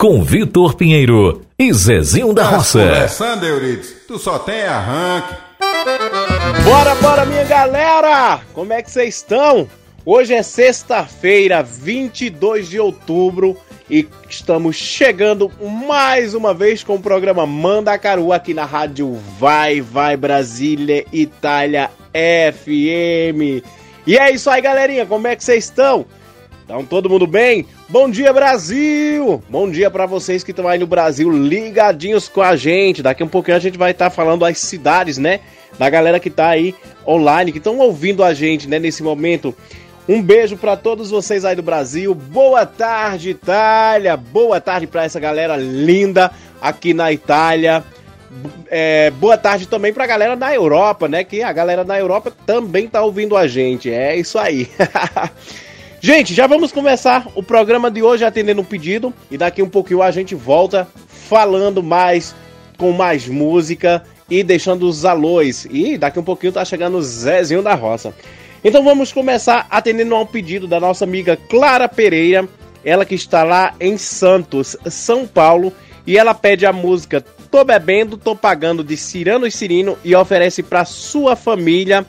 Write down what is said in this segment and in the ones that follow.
com Vitor Pinheiro e Zezinho da Roça. Conversando, Eurides, tu só tem arranque. Bora, bora, minha galera! Como é que vocês estão? Hoje é sexta-feira, 22 de outubro, e estamos chegando mais uma vez com o programa Manda Caru aqui na rádio Vai Vai Brasília Itália FM. E é isso aí, galerinha, como é que vocês estão? Então, todo mundo bem? Bom dia, Brasil! Bom dia para vocês que estão aí no Brasil ligadinhos com a gente. Daqui a um pouquinho a gente vai estar tá falando das cidades, né? Da galera que tá aí online, que estão ouvindo a gente, né, nesse momento. Um beijo para todos vocês aí do Brasil. Boa tarde, Itália. Boa tarde para essa galera linda aqui na Itália. É, boa tarde também pra galera na Europa, né? Que a galera na Europa também tá ouvindo a gente. É isso aí. Gente, já vamos começar o programa de hoje atendendo um pedido e daqui um pouquinho a gente volta falando mais com mais música e deixando os alôs. E daqui um pouquinho tá chegando o Zezinho da Roça. Então vamos começar atendendo a um pedido da nossa amiga Clara Pereira, ela que está lá em Santos, São Paulo, e ela pede a música Tô bebendo, tô pagando de Cirano e Cirino e oferece para sua família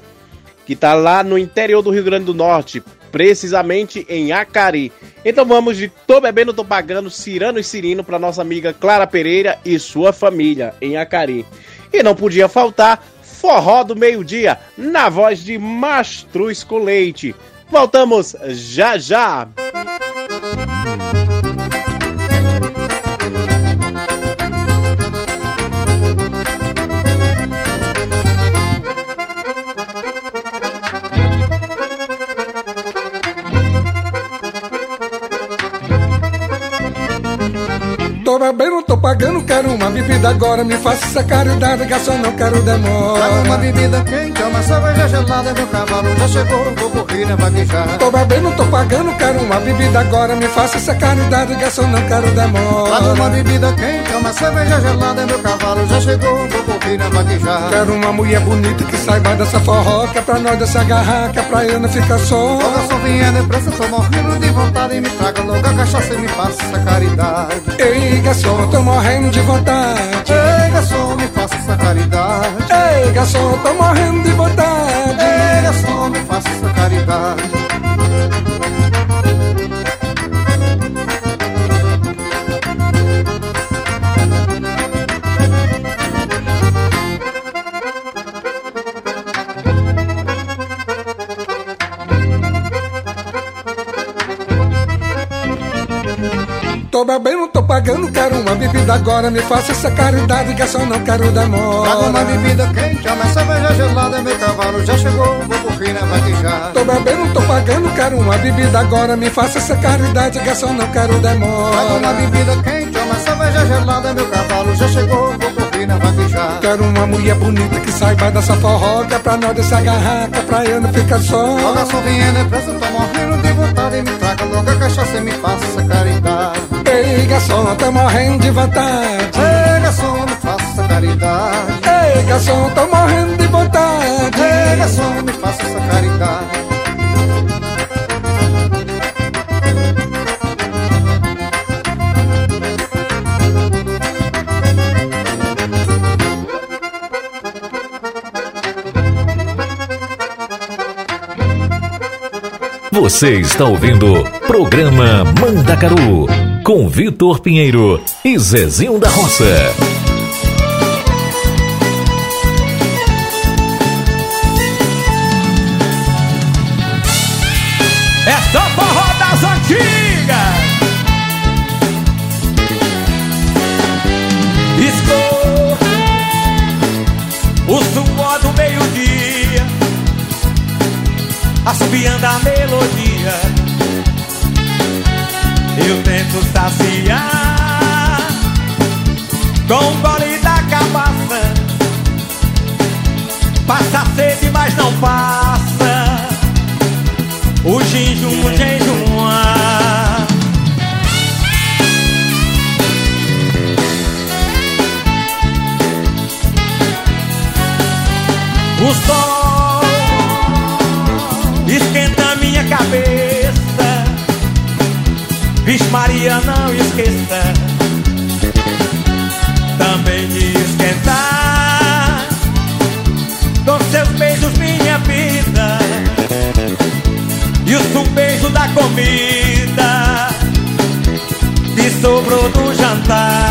que tá lá no interior do Rio Grande do Norte, precisamente em Acari. Então vamos de Tô Bebendo, Tô Pagando, Cirano e Cirino para nossa amiga Clara Pereira e sua família em Acari. E não podia faltar Forró do Meio-Dia, na voz de Mastruz com Leite. Voltamos já já! Tô little tô pagando, quero uma bebida agora. Me faça essa caridade, garçom, não quero demora. Traga uma bebida quente, uma cerveja gelada. Meu cavalo já chegou, vou correr na vaguejar. Tô bebendo, tô pagando, quero uma bebida agora. Me faça essa caridade, garçom, não quero demora. Traga uma bebida quente, uma cerveja gelada. Meu cavalo já chegou, vou correr na vaguejar. Quero uma mulher bonita que saiba dessa forró. Que é pra nós dessa garraca, pra eu não ficar só. Ô garçom, vinha depressa, tô morrendo de vontade. Me traga logo a cachaça e me faça essa caridade. Ei, garçom, tô morrendo de vontade. Ei, garçom, me faça essa caridade. Ei, garçom, tô morrendo de vontade. Ei, garçom, me faça essa caridade. Pagando, quero uma bebida agora. Me faça essa caridade, garçom, não quero demora. Traga uma bebida quente, uma cerveja gelada. Meu cavalo já chegou, vou correr na vaguejar. Tô bebendo, tô pagando, quero uma bebida agora. Me faça essa caridade, garçom, não quero Traga demora. uma bebida quente, uma cerveja gelada. Meu cavalo já chegou, vou correr na vaguejar. Quero uma mulher bonita que saiba dessa forró. Que é pra nós dessa garraca, pra eu não ficar só. Ó garçom, vinha depressa, tô morrendo de vontade. Me traga logo a cachaça e me faça essa caridade. Ei, garçom, tô morrendo de vontade. Ei, garçom, me faça caridade. Ei, garçom, tô morrendo de vontade. Ei, garçom, me faça essa caridade. Você está ouvindo programa Mandacaru com Vitor Pinheiro e Zezinho da Roça. É só forró das antigas. Estou o suor do meio-dia, assobiando a melodia. extasiar Com o gole da cabaça. Passa sede, mas não passa. O jejum de Vixe Maria, não esqueça também me esquentar com seus beijos, minha vida. E o beijo da comida que sobrou do jantar.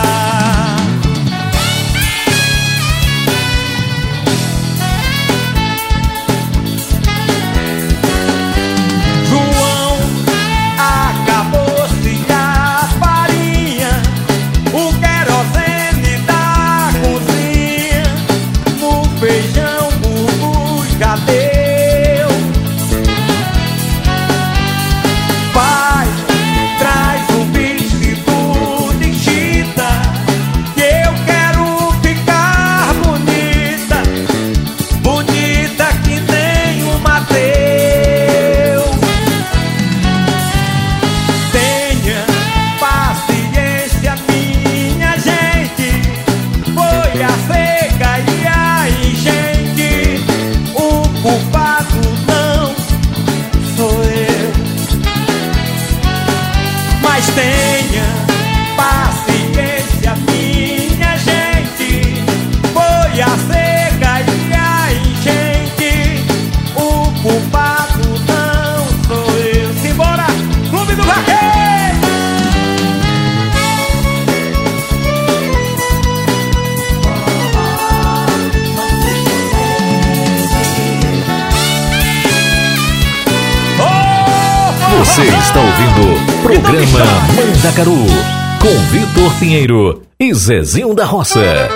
Programa Mandacaru com Vitor Pinheiro e Zezinho da Roça.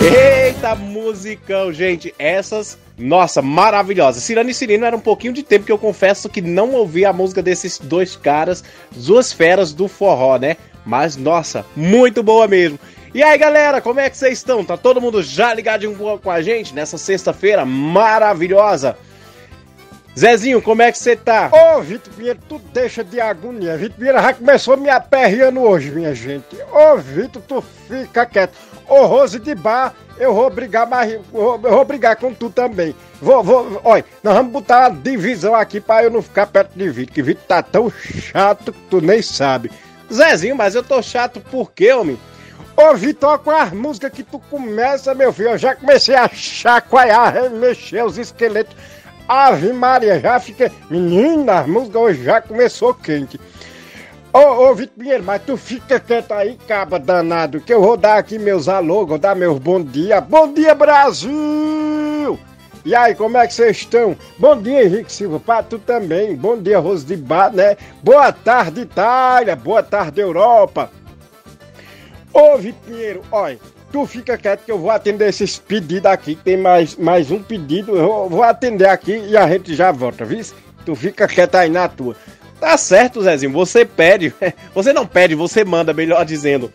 Eita, musicão, gente. Essas, nossa, maravilhosas. Cirano e Cirino era um pouquinho de tempo que eu confesso que não ouvi a música desses dois caras, duas feras do forró, né? Mas, nossa, muito boa mesmo. E aí, galera, como é que vocês estão? Tá todo mundo já ligadinho com a gente nessa sexta-feira maravilhosa? Zezinho, como é que você tá? Ô, Vitor Pinheiro, tu deixa de agonia. Vitor Pinheiro já começou me aperreando hoje, minha gente. Ô, Vitor, tu fica quieto. Ô, Rose de Bar, eu vou brigar mais. Eu vou, eu vou brigar com tu também. Vou, vou, olha, nós vamos botar uma divisão aqui pra eu não ficar perto de Vitor, que Vitor tá tão chato que tu nem sabe. Zezinho, mas eu tô chato por quê, homem? Ô, Vitor, com as músicas que tu começa, meu filho, eu já comecei a chacoalhar, remexer os esqueletos. Ave Maria, já fiquei. Menina, a música hoje já começou quente. Ô, ô, Vitor Pinheiro, mas tu fica quieto aí, caba danado, que eu vou dar aqui meus alô, vou dar meus bom dia. Bom dia, Brasil! E aí, como é que vocês estão? Bom dia, Henrique Silva, pra tu também. Bom dia, Rose de Bar, né? Boa tarde, Itália. Boa tarde, Europa. Ô, Vitor Pinheiro, olha, tu fica quieto que eu vou atender esses pedidos aqui. Tem mais, mais um pedido, eu vou, atender aqui e a gente já volta, viu? Tu fica quieto aí na tua. Tá certo, Zezinho, você pede. Você não pede, você manda, melhor dizendo.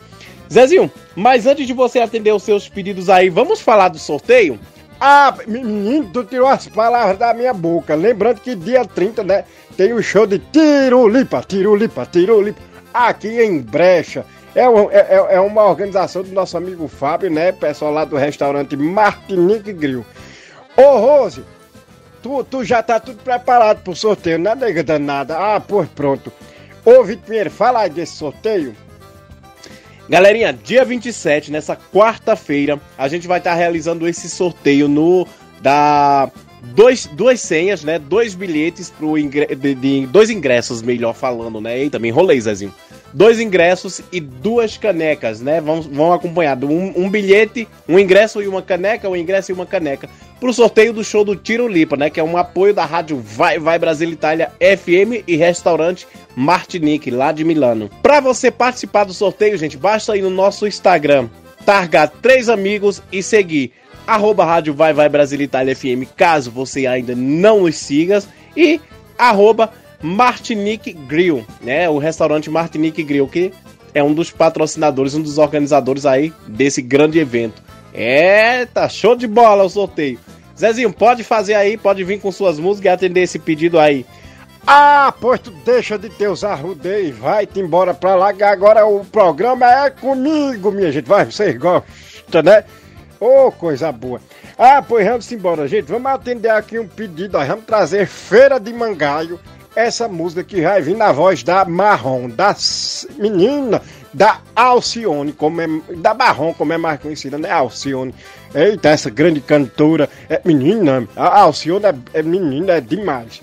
Zezinho, mas antes de você atender os seus pedidos aí, vamos falar do sorteio? Ah, menino, tu tirou as palavras da minha boca. Lembrando que dia 30, né, tem o show de Tirulipa, Tirulipa, Tirulipa, aqui em Brecha. É, um- é- é- é uma organização do nosso amigo Fábio, né, pessoal lá do restaurante Martinique Grill. Ô, Rose, tu, tu já tá tudo preparado pro sorteio, né, nega danada? Ah, pois pronto. Ô, Vitor Pinheiro, fala aí desse sorteio. Galerinha, dia 27, nessa quarta-feira, a gente vai estar realizando esse sorteio no da dois, duas senhas, né? Dois bilhetes pro ingre, de, de- dois ingressos, melhor falando, né? Eita, me enrolei, Zezinho. Dois ingressos e duas canecas, né? Vão, vão acompanhado um, um bilhete, um ingresso e uma caneca, um ingresso e uma caneca pro sorteio do show do Tiro Lipa, né? Que é um apoio da rádio Vai Vai Brasil Itália FM e restaurante Martinique, lá de Milano. Para você participar do sorteio, gente, basta ir no nosso Instagram, targar três amigos e seguir arroba rádio Vai Vai Brasil Itália FM, caso você ainda não nos siga, e arroba Martinique Grill, né? O restaurante Martinique Grill, que é um dos patrocinadores, um dos organizadores aí desse grande evento. É, tá show de bola o sorteio. Zezinho, pode fazer aí, pode vir com suas músicas e atender esse pedido aí. Ah, pois tu deixa de ter os arrudeios e vai-te embora pra lá, que agora o programa é comigo, minha gente. Vai, vocês gostam, né? Ô, coisa boa. Ah, pois vamos embora, gente. Vamos atender aqui um pedido. Nós vamos trazer Feira de Mangaio. Essa música que vai vir na voz da Marrom, da menina, da Alcione, como é, da Marrom, como é mais conhecida, né? Alcione. Eita, essa grande cantora. É menina, a Alcione é, é menina, é demais.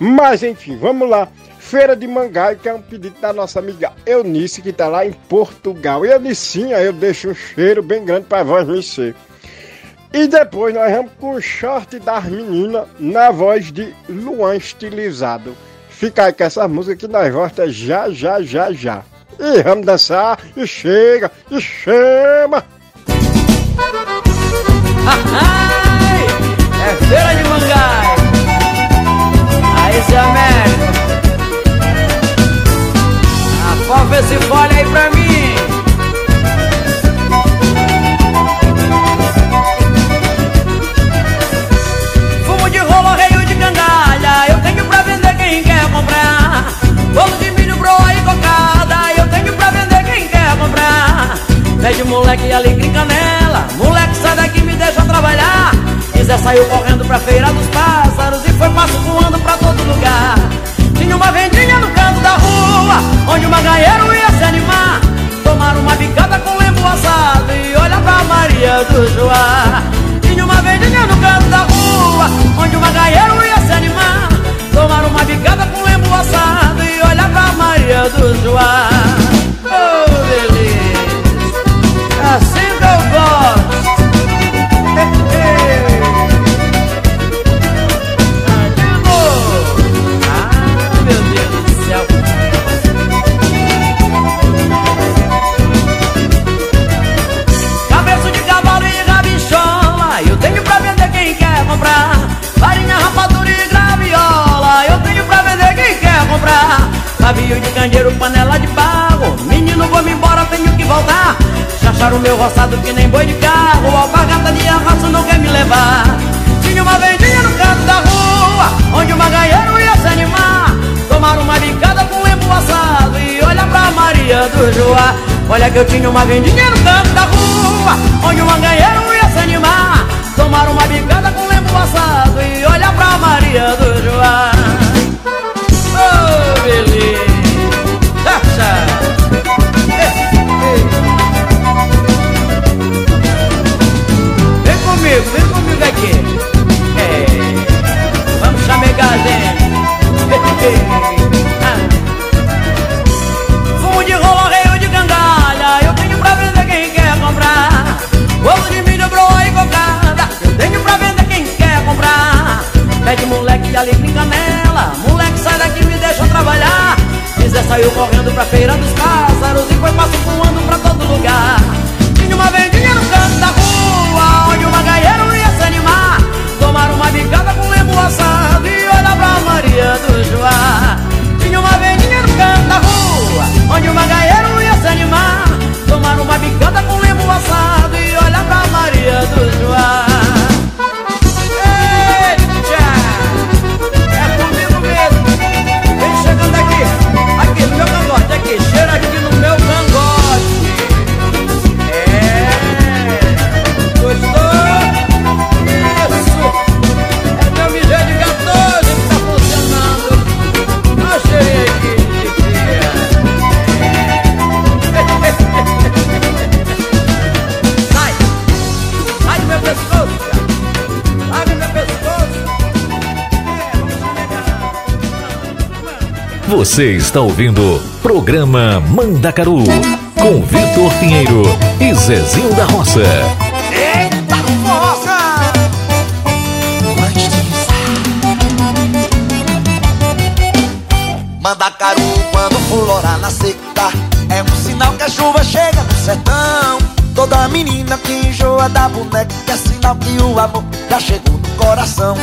Mas enfim, vamos lá. Feira de Mangaio, que é um pedido da nossa amiga Eunice, que tá lá em Portugal. E Eunicinha, eu deixo um cheiro bem grande pra voz mexer. E depois nós vamos com o short das meninas na voz de Luan Estilizado. Fica aí com essa música que nós volta já, já, já, já. E vamos dançar, e chega, e chama! Ai, é feira de mangai. Aí, seu Américo. Afofa esse fole aí pra mim. Pede moleque alegria e canela. Moleque, sai daqui, me deixa trabalhar. Quiser saiu correndo pra feira dos pássaros e foi passo voando pra todo lugar. Tinha uma vendinha no canto da rua, onde o maganheiro ia se animar. Tomar uma bicada com lembo assado e olha pra Maria do Joá. Tinha uma vendinha no canto da rua, onde o maganheiro ia se animar. Tomar uma bicada com lembo assado e olha pra Maria do Joá. Pavio de candeeiro, panela de barro. Menino, vou-me embora, tenho que voltar. Chacharam o meu roçado que nem boi de carro. Alpargata de arrasto não quer me levar. Tinha uma vendinha no canto da rua Onde o maganheiro ia se animar. Tomar uma bicada com lembo assado E olha pra Maria do Joá. Olha que eu tinha uma vendinha no canto da rua Onde o manganheiro ia se animar. Tomar uma bicada com lembo assado E olha pra Maria do Joá Oh, Vem comigo, vem comigo aqui É, Vamos chamegar gente Ah. Fumo de rolo, reio de gangalha Eu tenho pra vender quem quer comprar Bolo de milho, broa e cocada Eu tenho pra vender quem quer comprar Pede moleque saiu correndo pra feira dos pássaros E foi passo voando pra todo lugar. Tinha uma vendinha no canto da rua Onde o maganheiro ia se animar. Tomar uma bicada com lembo assado E olhar pra Maria do Joá. Tinha uma vendinha no canto da rua Onde o maganheiro ia se animar. Tomar uma bicada com lembo assado E olhar pra Maria do Joá Você está ouvindo Programa Mandacaru com Vitor Pinheiro e Zezinho da Roça. Eita! Mandacaru quando florar na seca É um sinal que a chuva chega no sertão Toda menina que enjoa da boneca É sinal que o amor já chegou no coração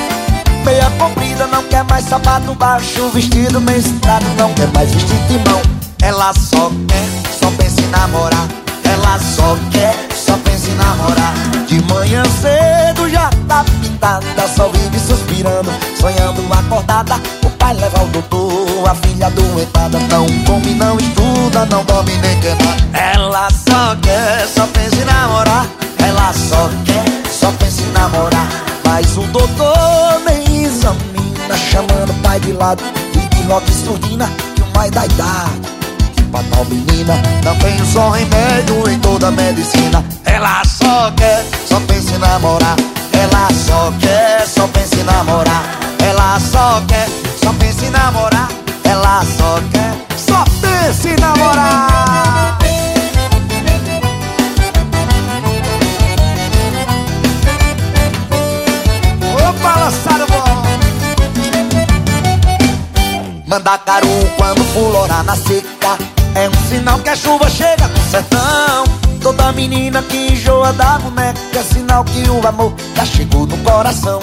Meia comprida não quer mais sapato baixo Vestido mestrado não quer mais vestido de mão. Ela só quer, só pensa em namorar. Ela só quer, só pensa em namorar. De manhã cedo já tá pintada Só vive suspirando, sonhando acordada. O pai leva ao doutor nada Não come, não estuda, não dorme nem quer Ela só quer, só pensa o pai de lado e de rock surdina o mais da idade. Pra tal menina Não tem só remédio em toda a medicina. Ela só quer, só pensa em namorar. Ela só quer, só pensa em namorar. Ela só quer, só pensa em namorar. Ela só quer, só pensa em namorar Mandacaru quando florar na seca. É um sinal que a chuva chega no sertão. Toda menina que enjoa da boneca É sinal que o amor já chegou no coração.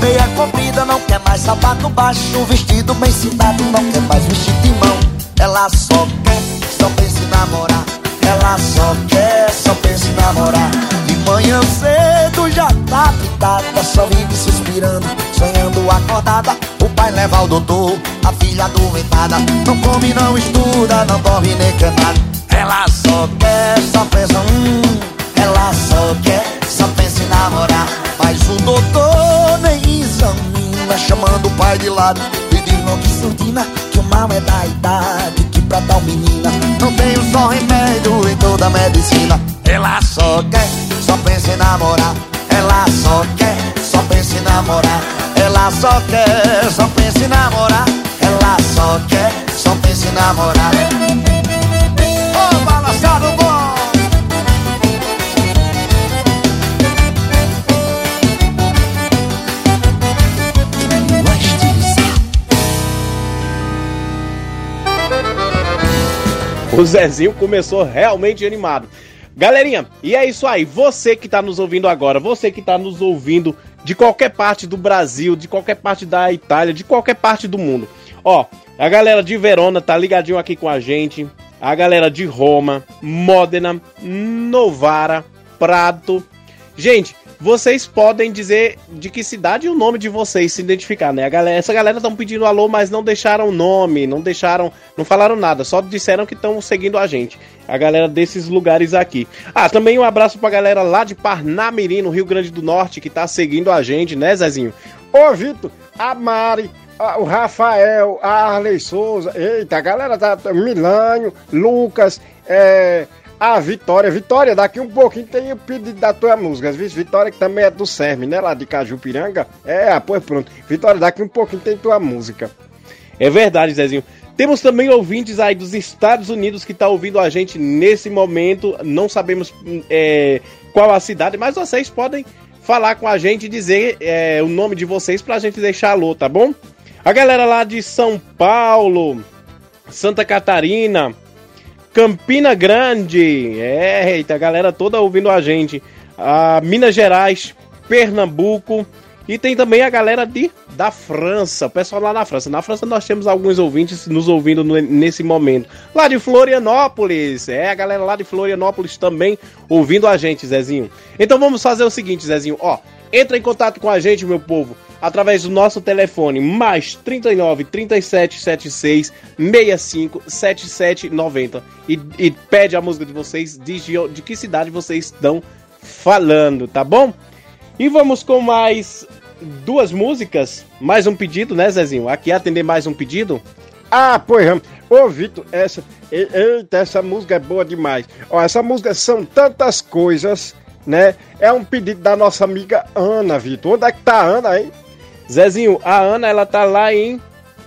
Meia comprida não quer mais sapato baixo Vestido bem citado não quer mais vestir de mão. Ela só quer, só pensa em namorar. Ela só quer, só pensa em namorar. De manhã cedo já tá pitada Só vive suspirando, sonhando acordada O pai leva ao doutor, a filha adoentada. Não come, não estuda, não dorme nem quer nada Ela só quer, só pensa, hum Ela só quer, só pensa em namorar. Mas o doutor nem examina Chamando o pai de lado Pedindo que surdina Que o mal é da idade Que pra tal menina Não tem um só remédio em toda a medicina. Ela só quer, só pensa em namorar Ela só quer, só pensa em namorar. Ela só quer, só pensa em namorar. Ela só quer, só pensa em namorar. Ô, balançado bom. O Zezinho começou realmente animado. Galerinha, e é isso aí. Você que tá nos ouvindo agora, você que tá nos ouvindo de qualquer parte do Brasil, de qualquer parte da Itália, de qualquer parte do mundo. Ó, a galera de Verona tá ligadinho aqui com a gente. A galera de Roma, Modena, Novara, Prato. Gente, vocês podem dizer de que cidade o nome de vocês se identificar, né? A galera, essa galera estão pedindo alô, mas não deixaram nome, não deixaram, não falaram nada, só disseram que estão seguindo a gente. A galera desses lugares aqui. Ah, também um abraço pra galera lá de Parnamirim, no Rio Grande do Norte, que tá seguindo a gente, né, Zezinho? Ô, Vitor, a Mari, a- o Rafael, a Arley Souza, eita, a galera tá. Milânio, Lucas, é, a Vitória. Vitória, daqui um pouquinho tem o pedido da tua música. viu? Vitória, que também é do Serme, né? Lá de Cajupiranga. É, ah, pois pronto. Vitória, daqui um pouquinho tem tua música. É verdade, Zezinho. Temos também ouvintes aí dos Estados Unidos que tá ouvindo a gente nesse momento. Não sabemos hum, é, qual a cidade, mas vocês podem falar com a gente e dizer é, o nome de vocês pra gente deixar alô, tá bom? A galera lá de São Paulo, Santa Catarina, Campina Grande, é, eita, a galera toda ouvindo a gente. A Minas Gerais, Pernambuco e tem também a galera de da França, o pessoal lá na França. Na França nós temos alguns ouvintes nos ouvindo no- nesse momento. Lá de Florianópolis, é a galera lá de Florianópolis também ouvindo a gente, Zezinho. Então vamos fazer o seguinte, Zezinho, ó, entra em contato com a gente, meu povo, através do nosso telefone mais 39 37 76 65 77 90 e, e pede a música de vocês, diz de, de que cidade vocês estão falando, tá bom? E vamos com mais duas músicas, mais um pedido, né, Zezinho? Aqui atender mais um pedido. Ah, pois. Ô, Vitor, essa. Eita, essa música é boa demais. Ó, essa música são tantas coisas, né? É um pedido da nossa amiga Ana, Vitor. Onde é que tá a Ana, hein? Zezinho, a Ana, ela tá lá em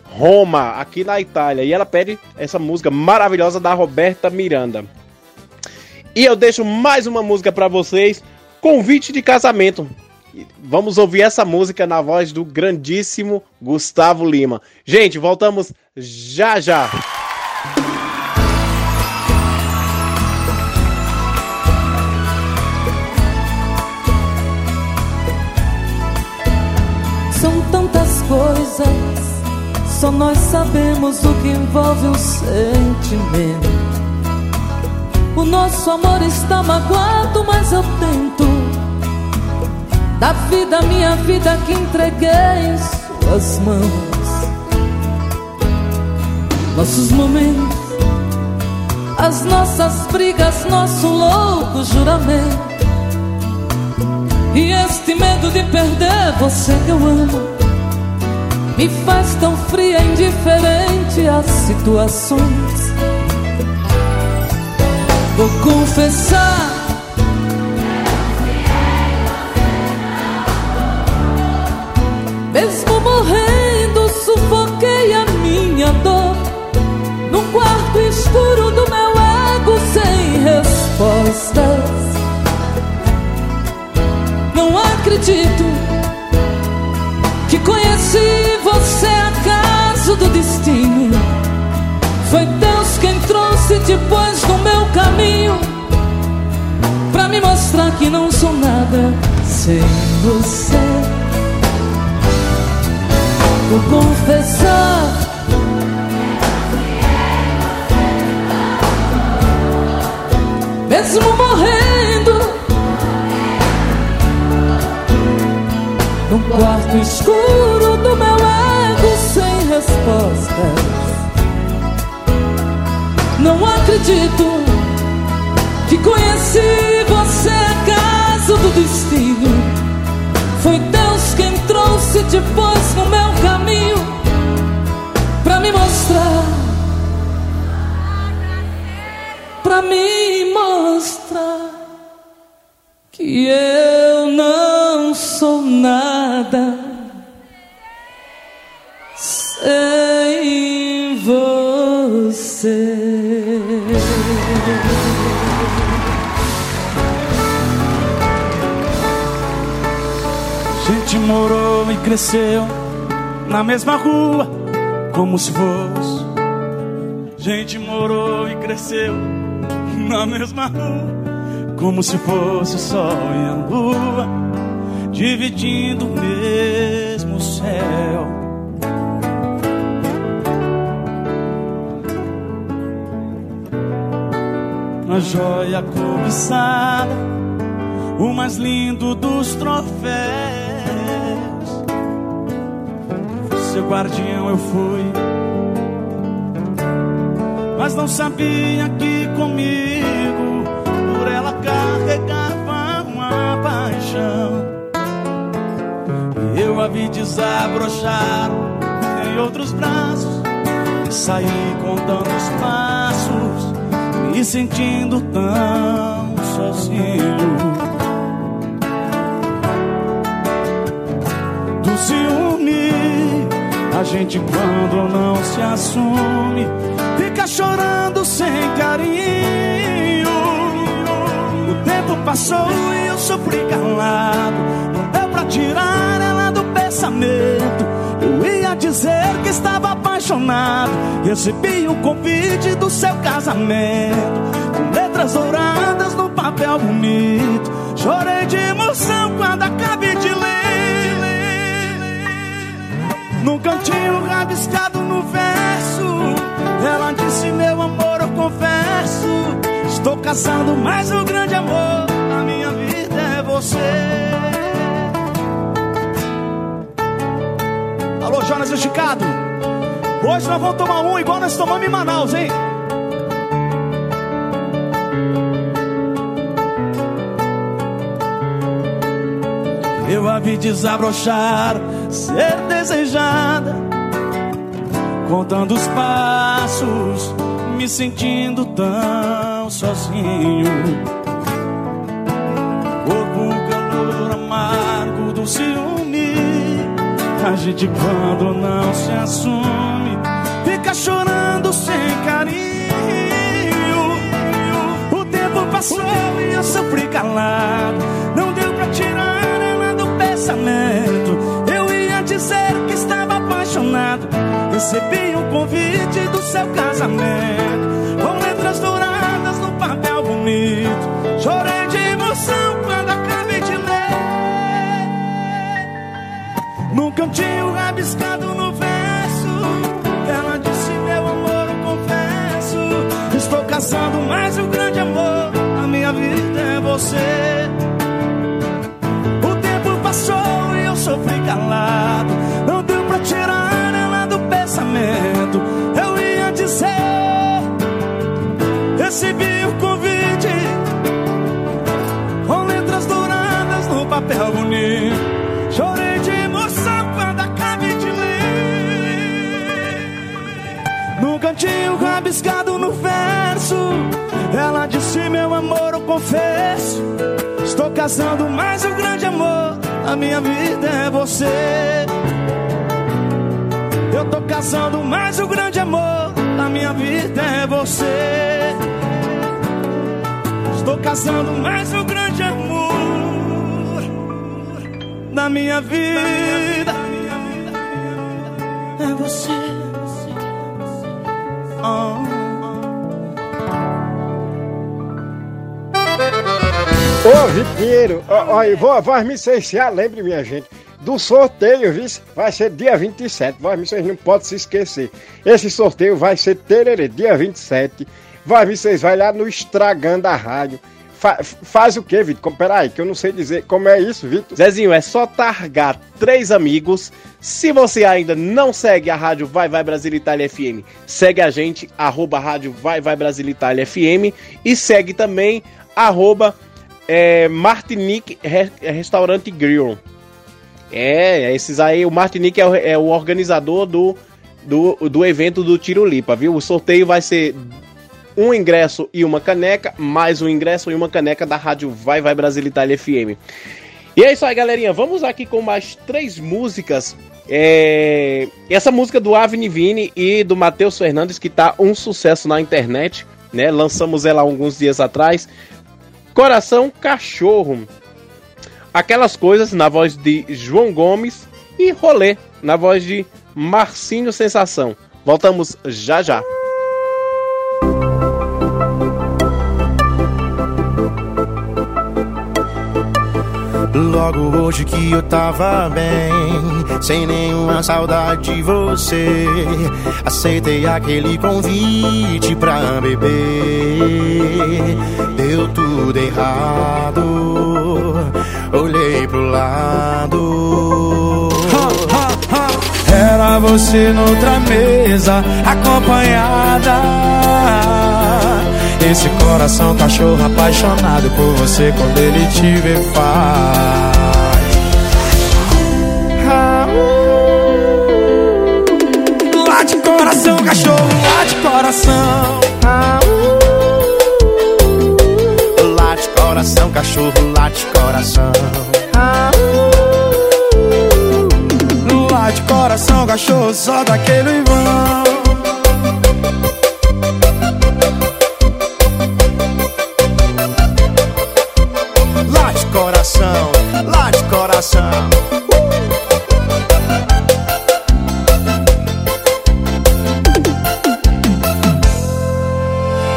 Roma, aqui na Itália, e ela pede essa música maravilhosa da Roberta Miranda. E eu deixo mais uma música pra vocês, Convite de Casamento. Vamos ouvir essa música na voz do grandíssimo Gustavo Lima. Gente, voltamos já já. São tantas coisas, só nós sabemos o que envolve o sentimento. O nosso amor está magoado, mas eu tento. Da vida, minha vida que entreguei em suas mãos. nossos momentos, as nossas brigas, nosso louco juramento. E este medo de perder você que eu amo me faz tão fria e indiferente às situações. Vou confessar. Mesmo morrendo, sufoquei a minha dor num quarto escuro do meu ego sem respostas. Não acredito que conheci você acaso do destino. Foi Deus quem trouxe depois caminho pra me mostrar que não sou nada sem você. Vou confessar. Mesmo morrendo num quarto escuro do meu ego sem respostas. Não acredito que conheci você acaso do destino. Foi Deus quem trouxe depois no meu caminho pra me mostrar, pra me mostrar que eu não sou nada sem você. Morou e cresceu na mesma rua, como se fosse. Gente morou e cresceu na mesma rua, como se fosse sol e a lua, dividindo o mesmo céu. Uma joia cobiçada, o mais lindo dos troféus. Seu guardião eu fui, mas não sabia que comigo por ela carregava uma paixão. E eu a vi desabrochar em outros braços e saí contando os passos, me sentindo tão sozinho. Do ciúme, a gente quando não se assume, fica chorando sem carinho. O tempo passou e eu sofri calado. Não deu pra tirar ela do pensamento. Eu ia dizer que estava apaixonado. Recebi o convite do seu casamento. Com letras douradas no papel bonito. Chorei de emoção quando acabei de ler. Num cantinho rabiscado no verso. Ela disse: Meu amor, eu confesso. Estou casando, mas o grande amor da minha vida é você. Alô, Jonas Esticado. Hoje nós vamos tomar um igual nós tomamos em Manaus, hein? Eu a vi desabrochar, ser desejada, contando os passos, me sentindo tão sozinho. Corpo calor amargo do ciúme, a gente quando não se assume, fica chorando sem carinho. O tempo passou e eu sofri calado, não deu pra tirar ela do pensamento. Apaixonado. Recebi um convite do seu casamento. Com letras douradas no papel bonito. Chorei de emoção quando acabei de ler. Num cantinho rabiscado no verso. Ela disse: Meu amor, eu confesso. Estou casando, mas o grande amor da minha vida é você. Cantinho rabiscado no verso Ela disse, meu amor, eu confesso Estou casando, mas o grande amor da minha vida é você eu tô casando, mas o grande amor da minha vida é você. Estou casando, mas o grande amor da minha vida é você. Ô, ó, e vou, vou me licenciar, lembre, minha gente, do sorteio, viu? Vai ser dia 27, vai, vocês não podem se esquecer. Esse sorteio vai ser tererê, dia 27. Vai, vocês vai lá no Estragando a Rádio. Fa- faz o que, Vitor? Peraí, que eu não sei dizer como é isso, Vitor. Zezinho, é só targar três amigos. Se você ainda não segue a Rádio Vai Vai Brasil Itália FM, segue a gente, arroba Rádio Vai Vai Brasil Itália FM e segue também arroba é, Martinique Re- Restaurante Grill. É, esses aí, o Martinique é o, é o organizador do, do, do evento do Tiro Lipa, viu? O sorteio vai ser um ingresso e uma caneca, mais um ingresso e uma caneca da Rádio Vai Vai Brasil Itália FM. E é isso aí, galerinha. Vamos aqui com mais três músicas. É... Essa música do Avni Vini e do Matheus Fernandes, que tá um sucesso na internet, né? Lançamos ela alguns dias atrás. Coração Cachorro. Aquelas coisas na voz de João Gomes e Rolê na voz de Marcinho Sensação. Voltamos já já. Logo hoje que eu tava bem, sem nenhuma saudade de você. Aceitei aquele convite pra beber. Deu tudo errado, olhei pro lado. Era você noutra mesa, acompanhada. Esse coração cachorro apaixonado por você quando ele te vê faz. Late coração, cachorro, late coração. Late coração, cachorro, late coração. Late coração, cachorro, só daquele vão. Coração, late coração.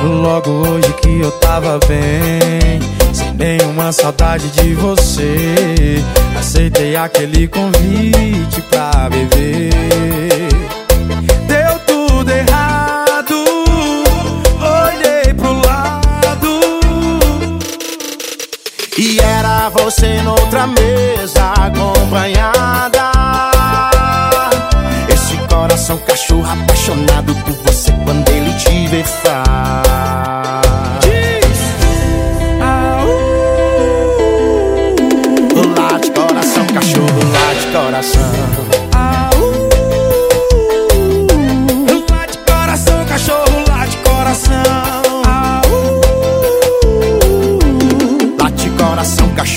Logo hoje que eu tava bem, sem nenhuma saudade de você. Aceitei aquele convite pra beber. Você noutra mesa acompanhada. Esse coração cachorro apaixonado por você quando ele te vê faz.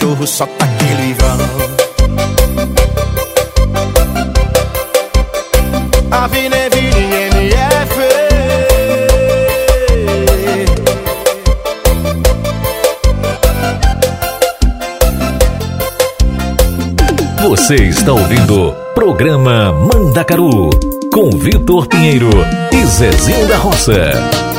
Cachorro, só tá aquele vão. Você está ouvindo Programa Mandacaru com Vitor Pinheiro e Zezinho da Roça.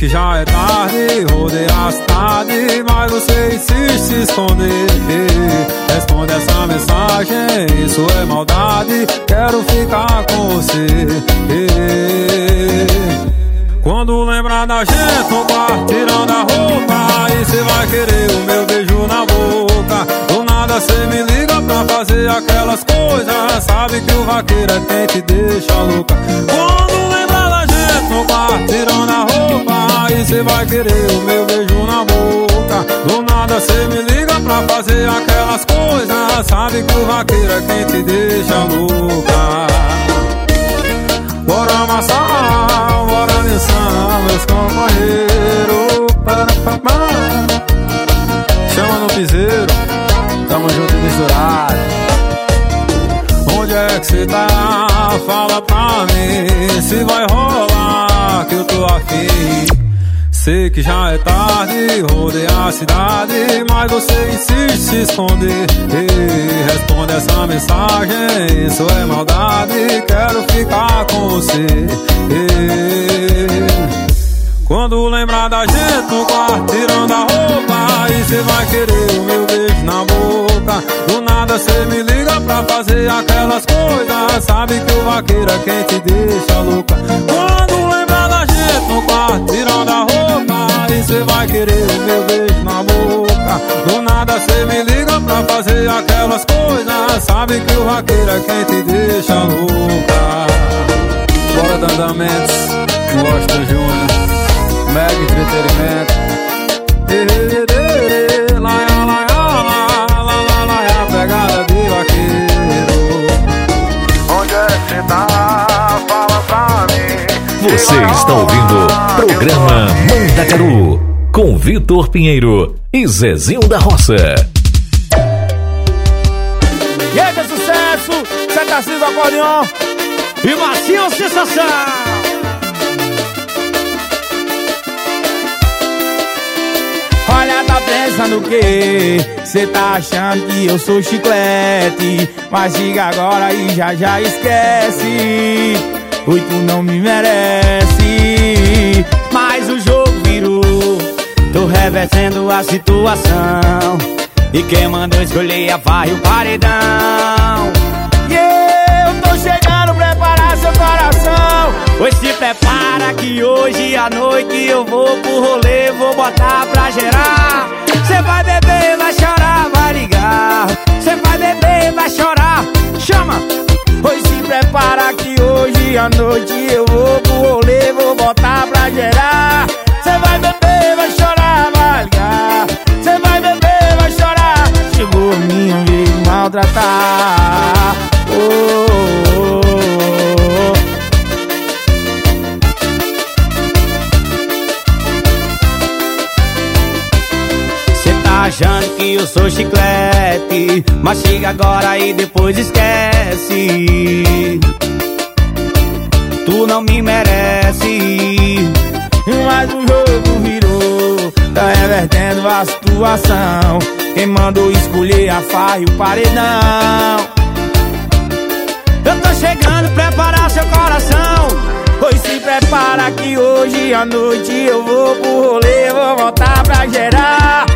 Que já é tarde, rodei a cidade, mas você insiste se esconder. Responde essa mensagem. Isso é maldade, quero ficar com você. Quando lembrar da gente no quarto, tirando a roupa, aí cê vai querer o meu beijo na boca. Do nada cê me liga pra fazer aquelas coisas. Sabe que o vaqueiro é quem te deixa louca. Quando lembrar no quarto, tirando roupa, aí cê vai querer o meu beijo na boca. Do nada cê me liga pra fazer aquelas coisas. Sabe que o vaqueiro é quem te deixa louca. Bora amassar, bora dançar, meus companheiros. Chama no piseiro, tamo junto e misturado. Onde é que cê tá? Fala pra mim se vai rolar que eu tô afim. Sei que já é tarde, rodei a cidade, mas você insiste se esconder. Ei, responde essa mensagem, isso é maldade, quero ficar com você. Ei, quando lembrar da gente no quarto, tirando a roupa, aí cê vai querer o meu beijo na boca. Do nada cê me liga pra fazer aquelas coisas, sabe que o vaqueiro é quem te deixa louca. Quando lembrar da gente no quarto, tirando a roupa, aí cê vai querer o meu beijo na boca. Do nada cê me liga pra fazer aquelas coisas, sabe que o vaqueiro é quem te deixa louca. Bora Dandamentos, Washington Júnior, Mega Entretenimento. Pegada de vaqueiro. Onde é que tá? Fala pra mim. Você está ouvindo Programa Mandacaru com Vitor Pinheiro e Zezinho da Roça. E aí, que sucesso! Cê tá do acordeon e macio sensação! Pensando o quê? Cê tá achando que eu sou chiclete? Mas diga agora e já já esquece. Oi, tu não me merece. Mas o jogo virou. Tô revertendo a situação. E quem mandou escolher a farra e o paredão? E eu tô chegando, preparar seu coração. Pois se prepara que hoje à noite eu vou pro rolê, vou botar pra gerar. Cê vai beber, vai chorar, vai ligar. Cê vai beber, vai chorar, chama. Pois se prepara que hoje à noite eu vou pro rolê, vou botar pra gerar. Cê vai beber, vai chorar, vai ligar. Cê vai beber, vai chorar. Chegou minha vez de maltratar. Oh, oh, oh, achando que eu sou chiclete Mas chega agora e depois esquece. Tu não me merece. Mas o jogo virou Tá revertendo a situação. Quem mandou escolher a farra e o paredão? Eu tô chegando, preparar seu coração. Pois se prepara que hoje à noite eu vou pro rolê, vou voltar pra gerar.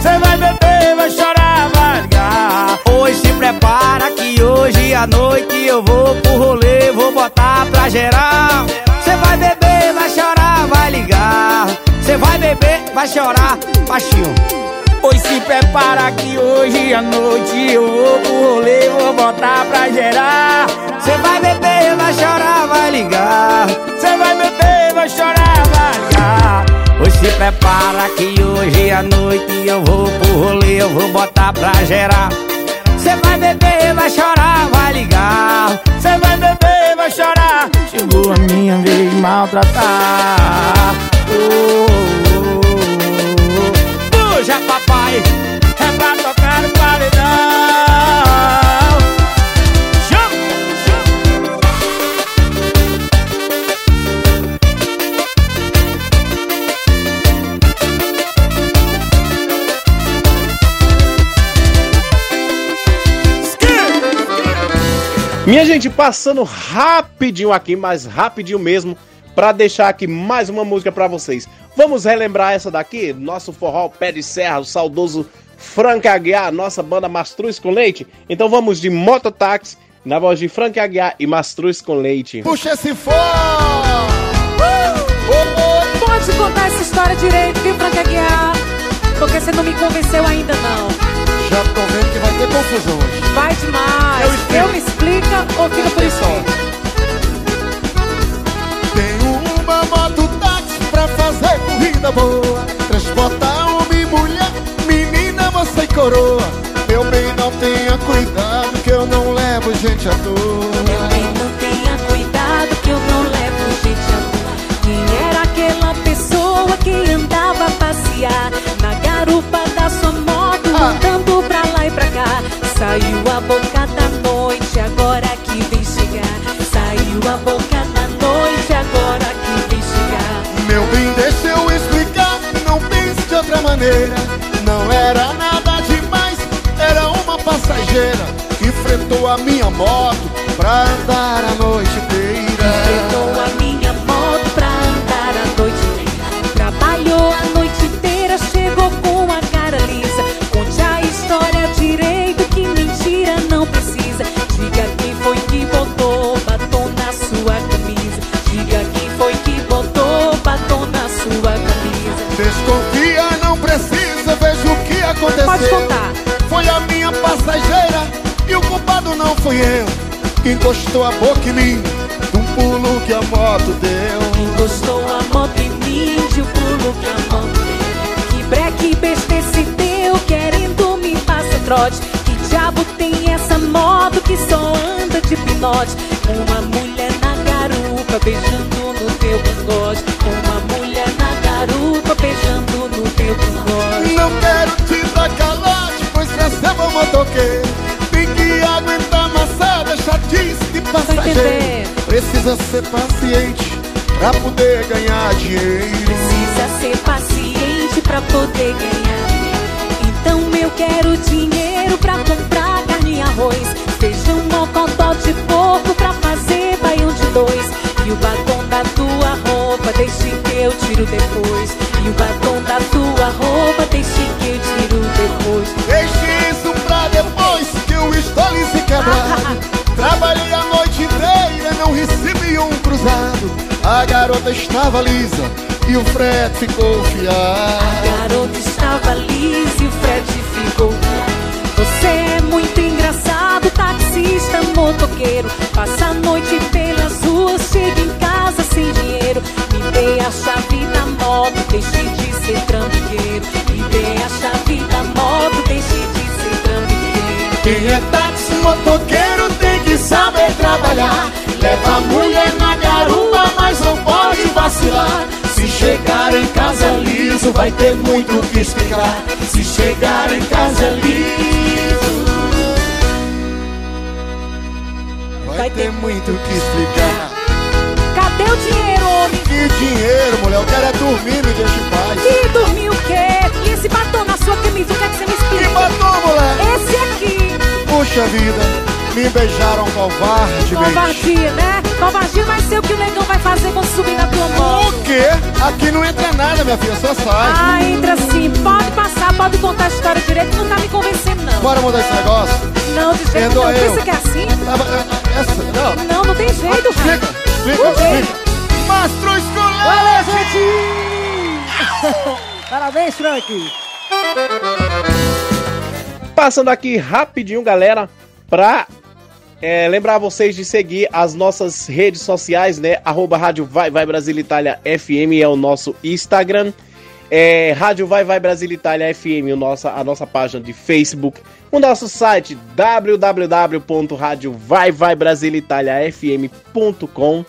Ligar. Cê vai beber, vai chorar, vai ligar. Pois se prepara que hoje à noite eu vou pro rolê, vou botar pra gerar. Cê vai beber, vai chorar, vai ligar. Cê vai beber, vai chorar, baixinho. Se prepara que hoje à noite eu vou pro rolê, vou botar pra gerar. Cê vai beber, vai chorar, vai ligar. Cê vai beber, vai chorar, vai ligar. Pois se prepara que hoje à noite eu vou pro rolê, eu vou botar pra gerar. Cê vai beber, vai chorar, vai ligar. Cê vai beber, vai chorar. Chegou a minha vez de maltratar. Oh, oh, oh, oh. Puxa, papai, é pra tocar no paredão. Chama, Minha gente, passando rapidinho aqui, mas rapidinho mesmo, pra deixar aqui mais uma música pra vocês. Vamos relembrar essa daqui? Nosso forró pé de serra, o saudoso Frank Aguiar, nossa banda Mastruz com Leite. Então vamos de Mototáxi, na voz de Frank Aguiar e Mastruz com Leite. Puxa esse for! Pode contar essa história direito, viu, Frank Aguiar? Porque você não me convenceu ainda, não. Já tô vendo que vai ter confusão hoje. Vai demais. Eu explico. Eu me explica ou fica por isso? Corrida boa. Transportar homem e mulher, menina, você e coroa. Meu bem, não tenha cuidado que eu não levo gente à toa. Não era nada demais, era uma passageira que enfrentou a minha moto pra andar a noite contar. Foi a minha passageira e o culpado não fui eu. Que encostou a boca em mim, de um pulo que a moto deu. Encostou a moto em mim, de um pulo que a moto deu. Que breque besta esse deu, querendo me passar trote. Que diabo tem essa moto que só anda de pinote? Uma mulher na garupa, beijando no teu cangote. Motoqueiro. Tem que aguentar maçada, chatice de passageiro. Precisa ser paciente pra poder ganhar dinheiro. Precisa ser paciente pra poder ganhar dinheiro. Então eu quero dinheiro pra comprar carne e arroz. Feijão, mocotó de porco pra fazer baião de dois. E o batom da tua roupa, deixe que eu tiro depois. E o batom da tua roupa, deixe que eu tiro depois. Deixe quebrar. Trabalhei a noite inteira, não recebi um cruzado. A garota estava lisa e o frete ficou fiado. A garota estava lisa e o frete ficou Você é muito engraçado, taxista, motoqueiro Passa a noite pelas ruas, chega em casa sem dinheiro Me dê a chave da moto, deixe de ser trambiqueiro Me dê a chave da moto, deixe de ser trambiqueiro Quem é táxi motoqueiro tem que saber trabalhar. Leva a mulher na garupa, mas não pode vacilar. Se chegar em casa liso, vai ter muito o que explicar. Se chegar em casa liso, vai ter muito o que explicar. Cadê o dinheiro, homem? Que dinheiro, mulher? O cara é dormir, me deixa em paz. E dormir o quê? E esse batom na sua camisa, o que é que você me explica? Que batom, mulher? Esse aqui. Puxa vida, me beijaram covardemente. Covardia, né? Covardia vai ser o que o negão vai fazer quando subir na tua moto. O quê? Aqui não entra nada, minha filha, só sai. Ah, entra sim. Pode passar, pode contar a história direito, não tá me convencendo, não. Bora mudar esse negócio? Não, de jeito Perdoa nenhum. eu. Pensa que é assim? Essa, não. Não, não tem jeito, Explica, explica, Não tem. explica. Mastro escolar! Valeu, gente! Parabéns, Frank! Passando aqui rapidinho, galera, pra é, lembrar vocês de seguir as nossas redes sociais, né? Arroba Rádio Vai Vai Brasil Itália FM é o nosso Instagram. É, Rádio Vai Vai Brasil Itália FM, o nossa, a nossa página de Facebook. O nosso site www.radiovaivaibrasilitaliafm.com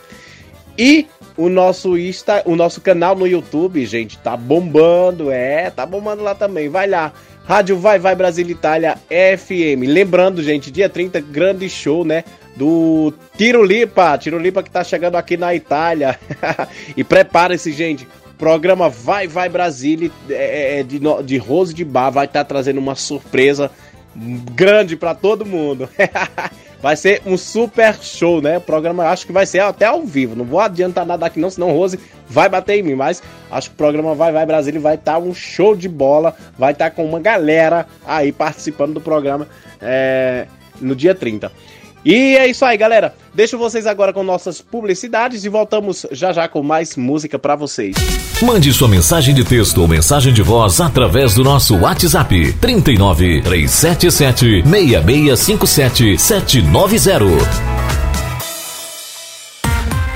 e o nosso Insta, o nosso canal no YouTube, gente, tá bombando, é, tá bombando lá também. Vai lá, Rádio Vai Vai Brasil Itália FM. Lembrando, gente, dia 30, grande show, né? Do Tirolipa, Tirolipa que tá chegando aqui na Itália. e prepare-se, gente. Programa Vai Vai Brasília é, é, de, de Rose de Bar vai estar trazendo uma surpresa grande pra todo mundo. Vai ser um super show, né? O programa acho que vai ser até ao vivo. Não vou adiantar nada aqui não, senão Rose vai bater em mim. Mas acho que o programa Vai Vai Brasília vai estar um show de bola. Vai estar com uma galera aí participando do programa é, no dia 30. E é isso aí, galera. Deixo vocês agora com nossas publicidades e voltamos já já com mais música pra vocês. Mande sua mensagem de texto ou mensagem de voz através do nosso WhatsApp 39 377 6657 790.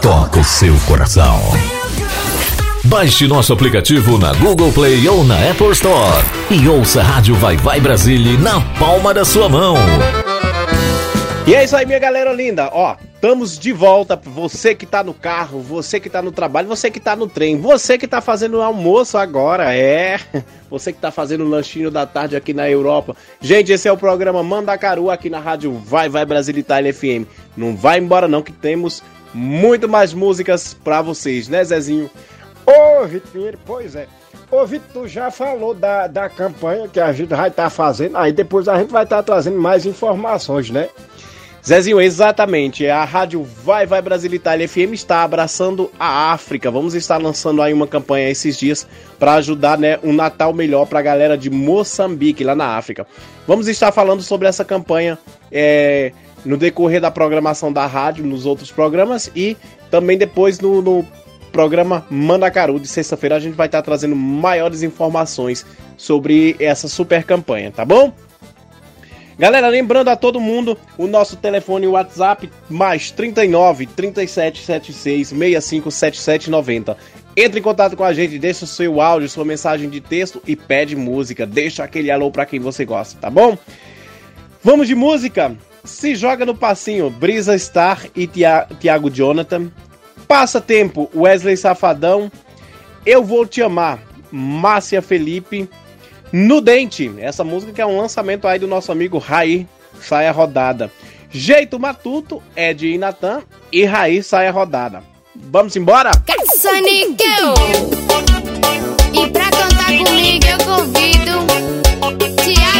toca o seu coração. Baixe nosso aplicativo na Google Play ou na Apple Store e ouça a Rádio Vai Vai Brasília na palma da sua mão. E é isso aí, minha galera linda. Ó, estamos de volta. Você que tá no carro, você que tá no trabalho, você que tá no trem, você que tá fazendo almoço agora, é. Você que tá fazendo lanchinho da tarde aqui na Europa. Gente, esse é o programa Mandacaru aqui na rádio Vai Vai Brasília Itália FM. Não vai embora não que temos muito mais músicas pra vocês, né, Zezinho? Ô, Vitor pois é. Ô, Vitor, tu já falou da, da campanha que a gente vai estar tá fazendo, aí depois a gente vai estar tá trazendo mais informações, né? Zezinho, exatamente. A rádio Vai Vai Brasil Itália FM está abraçando a África. Vamos estar lançando aí uma campanha esses dias para ajudar, né, um Natal melhor para a galera de Moçambique, lá na África. Vamos estar falando sobre essa campanha é, no decorrer da programação da rádio, nos outros programas e também depois no, no programa Mandacaru de sexta-feira a gente vai estar trazendo maiores informações sobre essa super campanha, tá bom? Galera, lembrando a todo mundo o nosso telefone WhatsApp mais 39 37 76 65 77 90. Entre em contato com a gente, deixa o seu áudio, sua mensagem de texto e pede música. Deixa aquele alô para quem você gosta, tá bom? Vamos de música? Se joga no passinho, Brisa Star e Tiago Jonathan. Passa tempo, Wesley Safadão. Eu Vou Te Amar, Márcia Felipe. No Dente, essa música que é um lançamento aí do nosso amigo Raí, Saia Rodada. Jeito Matuto, Ed e Natan e Raí Saia Rodada. Vamos embora? E pra cantar comigo eu convido Tiago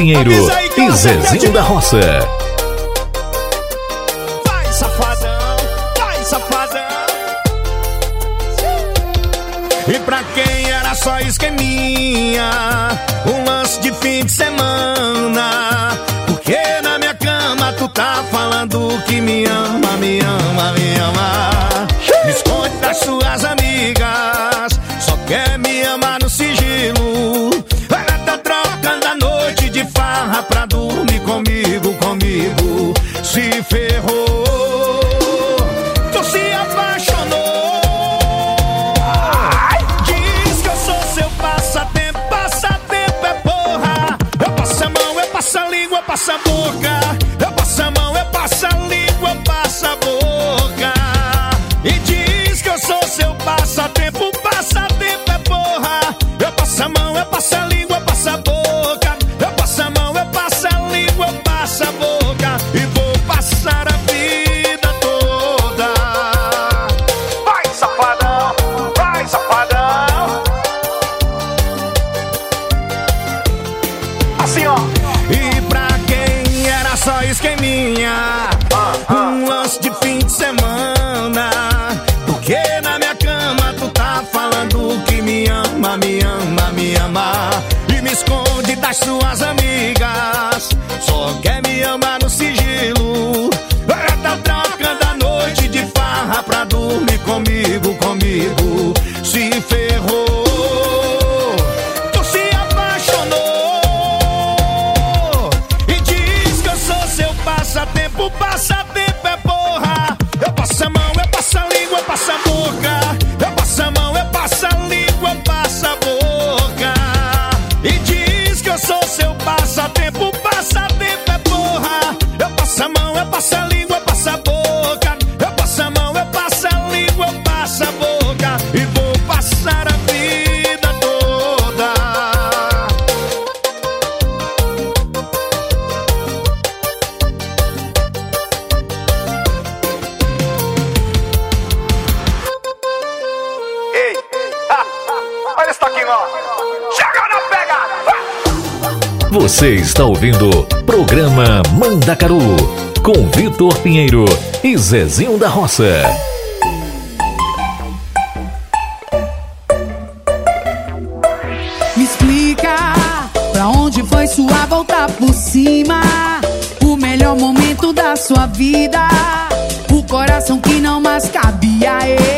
Pinheiro e tá Zezinho da Roça. Safadão, safadão. E pra quem era só esqueminha, um lance de fim de semana. Porque na minha cama tu tá falando que me ama, me ama, me ama. Me esconde das suas amigas, só quer me amar no sigilo Com Vitor Pinheiro e Zezinho da Roça. Me explica pra onde foi sua volta por cima. O melhor momento da sua vida. O coração que não mais cabia. Ele.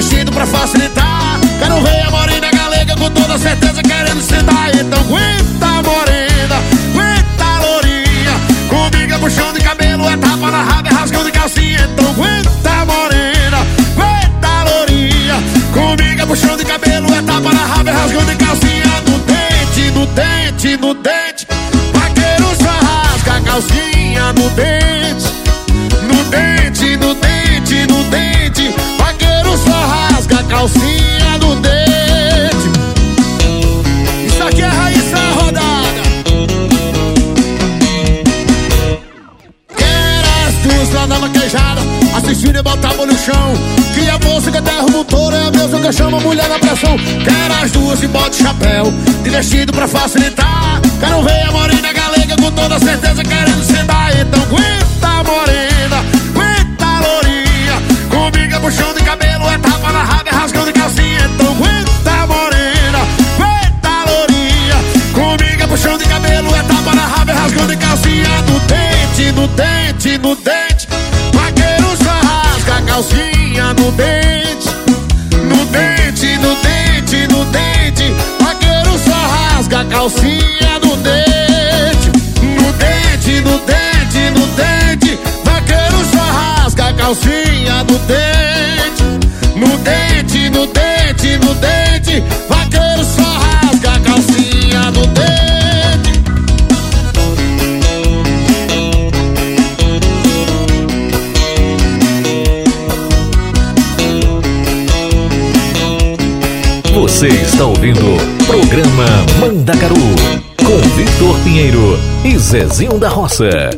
tecido pra facilitar Você chama a mulher na pressão. Quero as duas e bota chapéu. De vestido pra facilitar. Quero ver a morena galega Com toda certeza querendo sentar. Então aguenta morena. Aguenta lourinha. Comigo é puxando de cabelo É tapa na raba, é rasgão de calcinha. Então aguenta morena. Aguenta lourinha. Comigo é puxando de cabelo É tapa na raba, é rasgão de calcinha. No dente, no dente, no dente. Vaqueiro só rasga a calcinha no dente. calcinha no dente, no dente, no dente, no dente. Vaqueiro só rasga a calcinha do dente, no dente, no dente, no dente. Vaqueiro só rasga a calcinha no dente. Você está ouvindo Programa Mandacaru, com Vitor Pinheiro e Zezinho da Roça.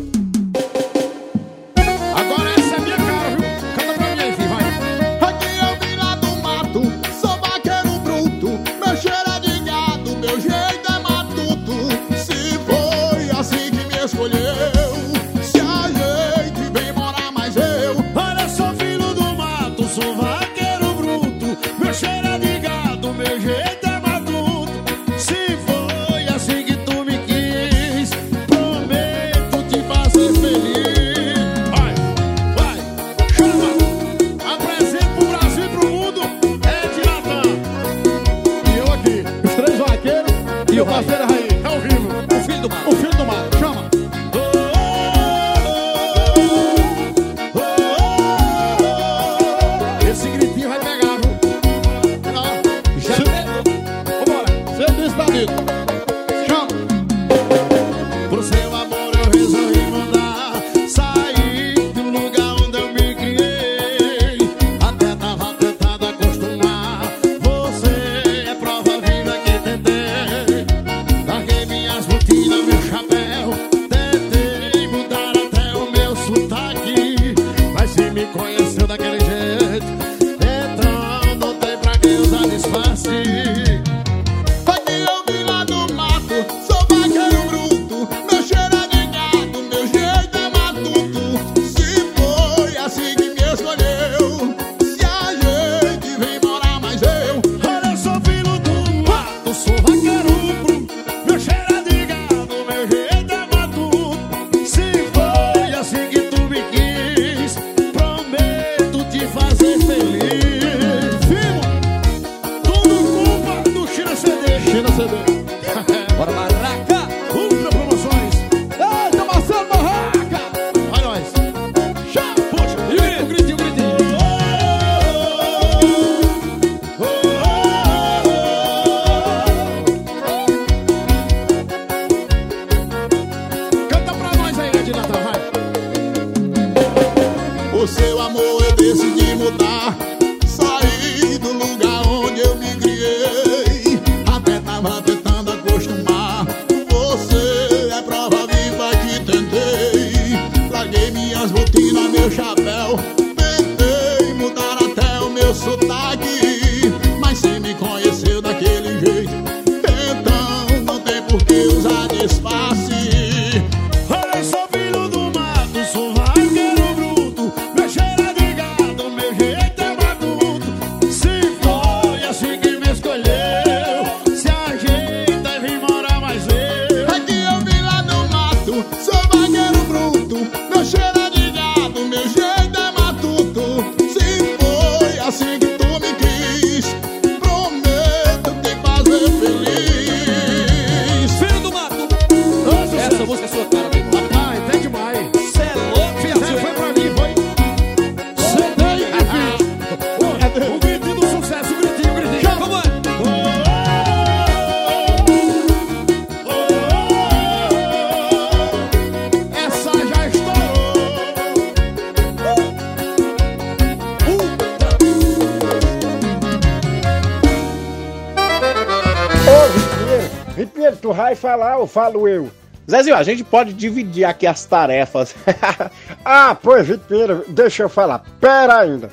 Ou falo eu? Zezinho, a gente pode dividir aqui as tarefas. ah, pois, Vipinheiro, deixa eu falar. Pera ainda.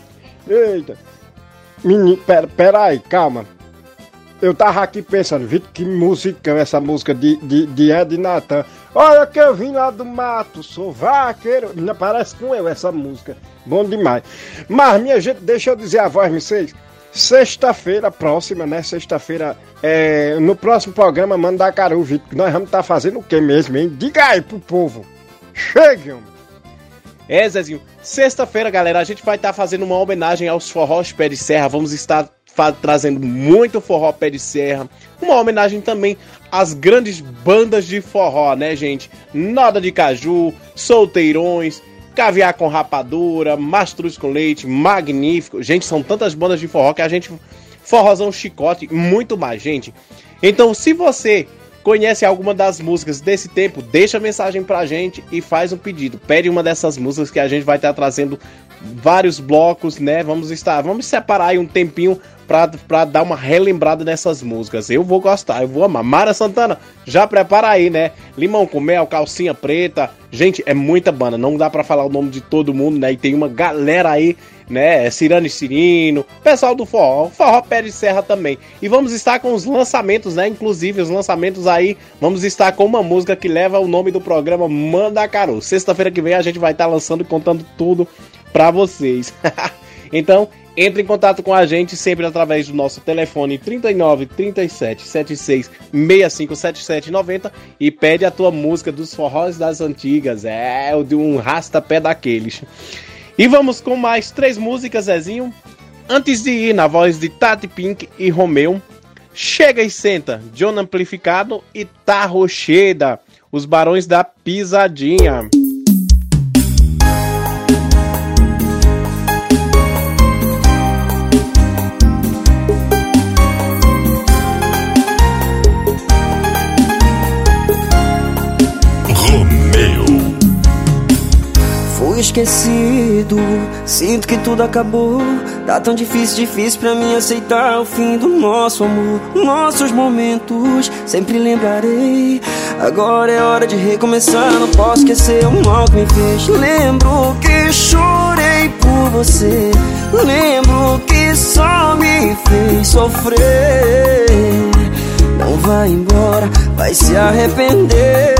Eita. Menino, pera, pera aí, calma. Eu tava aqui pensando, Vitor, que musicão essa música de, de, de Ed Natan. Olha que eu vim lá do mato, sou vaqueiro. Não parece com eu essa música. Bom demais. Mas, minha gente, deixa eu dizer a voz, vocês. Sexta-feira próxima, né? Sexta-feira, é, no próximo programa Mandacaru, Vitor, nós vamos estar fazendo o que mesmo, hein? Diga aí pro povo. Chegue. É, Zezinho. Sexta-feira, galera, a gente vai estar fazendo uma homenagem aos forrós pé de serra. Vamos estar trazendo muito forró pé de serra. Uma homenagem também às grandes bandas de forró, né, gente? Noda de Caju, Solteirões, Caviar com Rapadura, Mastruz com Leite, Magnífico. Gente, são tantas bandas de forró que a gente. Forrozão Chicote, muito mais, gente. Então, se você conhece alguma das músicas desse tempo, deixa mensagem pra gente e faz um pedido. Pede uma dessas músicas que a gente vai estar trazendo vários blocos, né? Vamos estar, vamos separar aí um tempinho pra, pra dar uma relembrada nessas músicas. Eu vou gostar, eu vou amar. Mara Santana, já prepara aí, né? Limão com mel, calcinha preta. Gente, é muita banda, não dá pra falar o nome de todo mundo, né? E tem uma galera aí, né? Cirano e Cirino, pessoal do forró, forró pé de serra também. E vamos estar com os lançamentos, né? Inclusive os lançamentos aí, vamos estar com uma música que leva o nome do programa Mandacaru. Sexta-feira que vem a gente vai estar lançando e contando tudo pra vocês. então, entre em contato com a gente sempre através do nosso telefone 39 37 76 65 77 90 e pede a tua música dos forrós das antigas. É, o de um rasta-pé daqueles. E vamos com mais três músicas, Zezinho. Antes de ir na voz de Tati Pink e Romeu, Chega e Senta, John Amplificado e Tá os Barões da Pisadinha. Esquecido, sinto que tudo acabou. Tá tão difícil, difícil pra mim aceitar o fim do nosso amor. Nossos momentos, sempre lembrarei. Agora é hora de recomeçar, não posso esquecer o mal que me fez. Lembro que chorei por você. Lembro que só me fez sofrer. Não vai embora, vai se arrepender.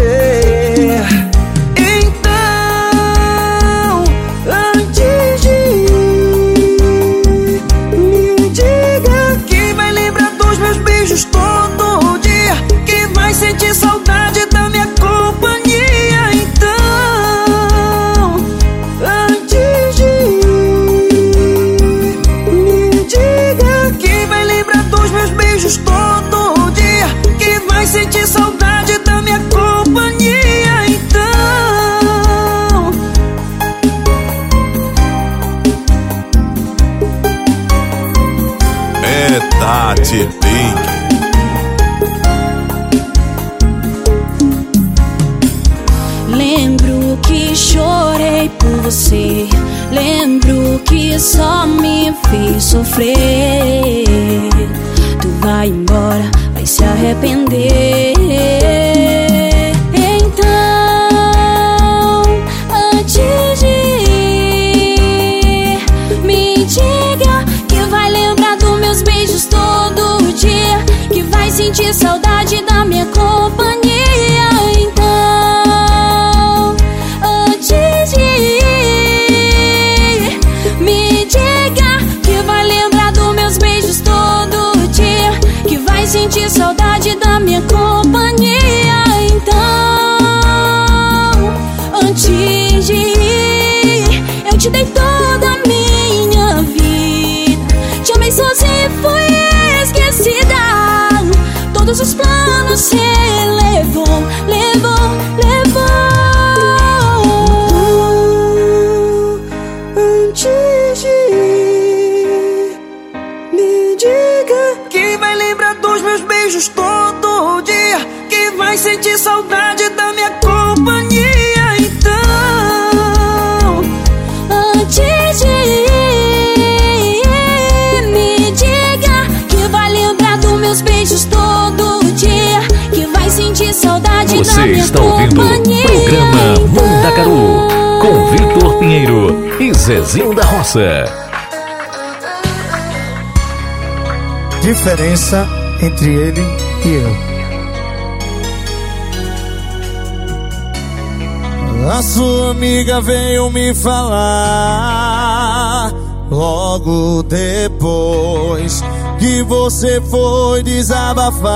Todo dia, que vai sentir saudade você. Lembro que só me fez sofrer. Tu vai embora, vai se arrepender. Você está ouvindo o programa Mandacaru com Vitor Pinheiro e Zezinho da Roça. Diferença entre ele e eu. A sua amiga veio me falar logo depois que você foi desabafar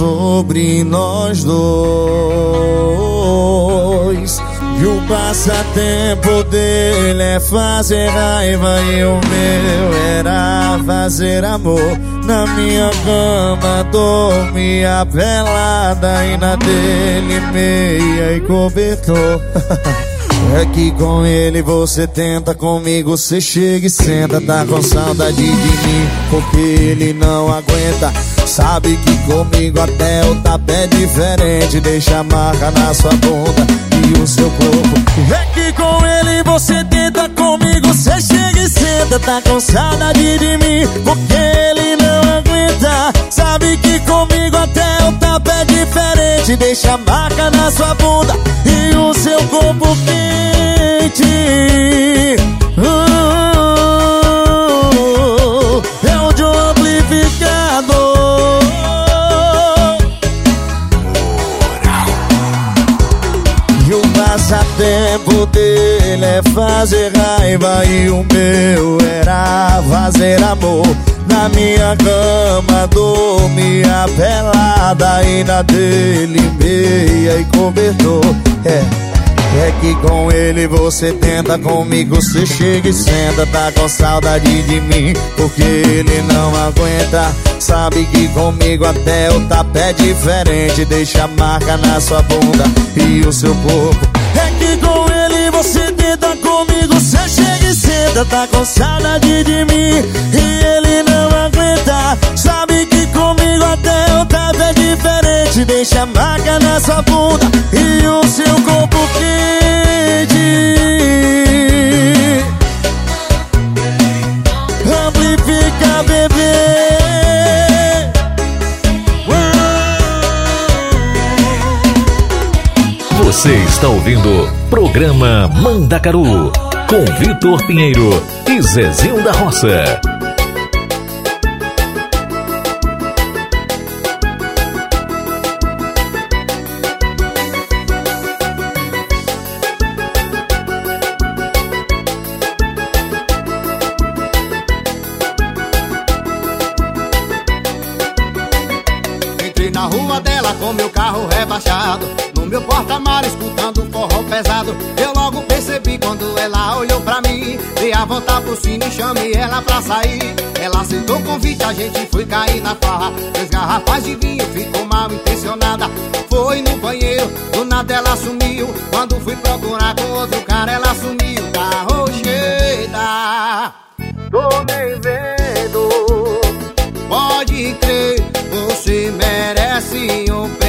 sobre nós dois. E o passatempo dele é fazer raiva e o meu era fazer amor. Na minha cama dormia pelada e na dele meia e cobertor. É que com ele você tenta, comigo você chega e senta. Tá com saudade de mim, porque ele não aguenta. Sabe que comigo até o tapa é diferente. Deixa a marca na sua bunda e o seu corpo. É que com ele você tenta, comigo você chega e senta. Tá com saudade de mim, porque ele não aguenta. Sabe que comigo até o tapa é diferente. Deixa a marca na sua bunda e o seu corpo quente. Uh, dele é fazer raiva e o meu era fazer amor. Na minha cama dormia pelada e na dele meia e cobertor. É. É que com ele você tenta, comigo você chega e senta. Tá com saudade de mim, porque ele não aguenta. Sabe que comigo até o tapa é diferente. Deixa marca na sua bunda e o seu corpo. É que com ele você tenta, comigo você chega e senta. Tá com saudade de mim e ele não aguenta. Sabe que comigo até o tapa é diferente. Deixa a marca na sua bunda e o seu corpo quente. Amplifica, bebê. Você está ouvindo programa Mandacaru com Vitor Pinheiro e Zezinho da Roça. Entrei na rua dela com meu carro rebaixado No meu forró pesado. Eu logo percebi quando ela olhou pra mim. Dei a volta por cima e chamei ela pra sair. Ela aceitou o convite, a gente foi cair na farra. Três garrafas de vinho, ficou mal intencionada. Foi no banheiro, do nada ela sumiu. Quando fui procurar com outro cara ela sumiu. Da rocheira. Tô nem vendo. Pode crer, você merece um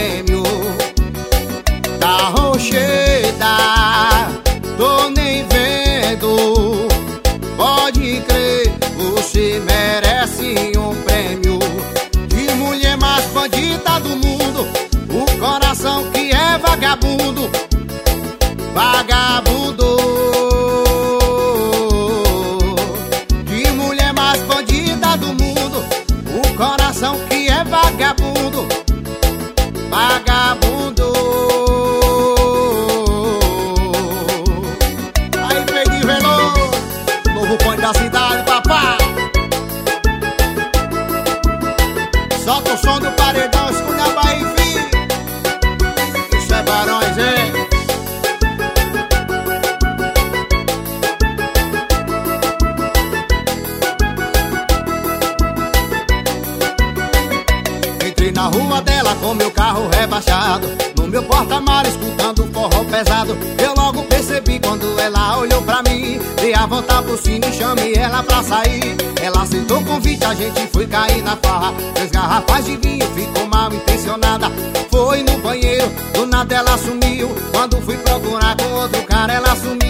sair. Ela aceitou o convite, a gente foi cair na farra. Três garrafas de vinho, ficou mal intencionada. Foi no banheiro, do nada ela sumiu. Quando fui procurar com outro cara ela sumiu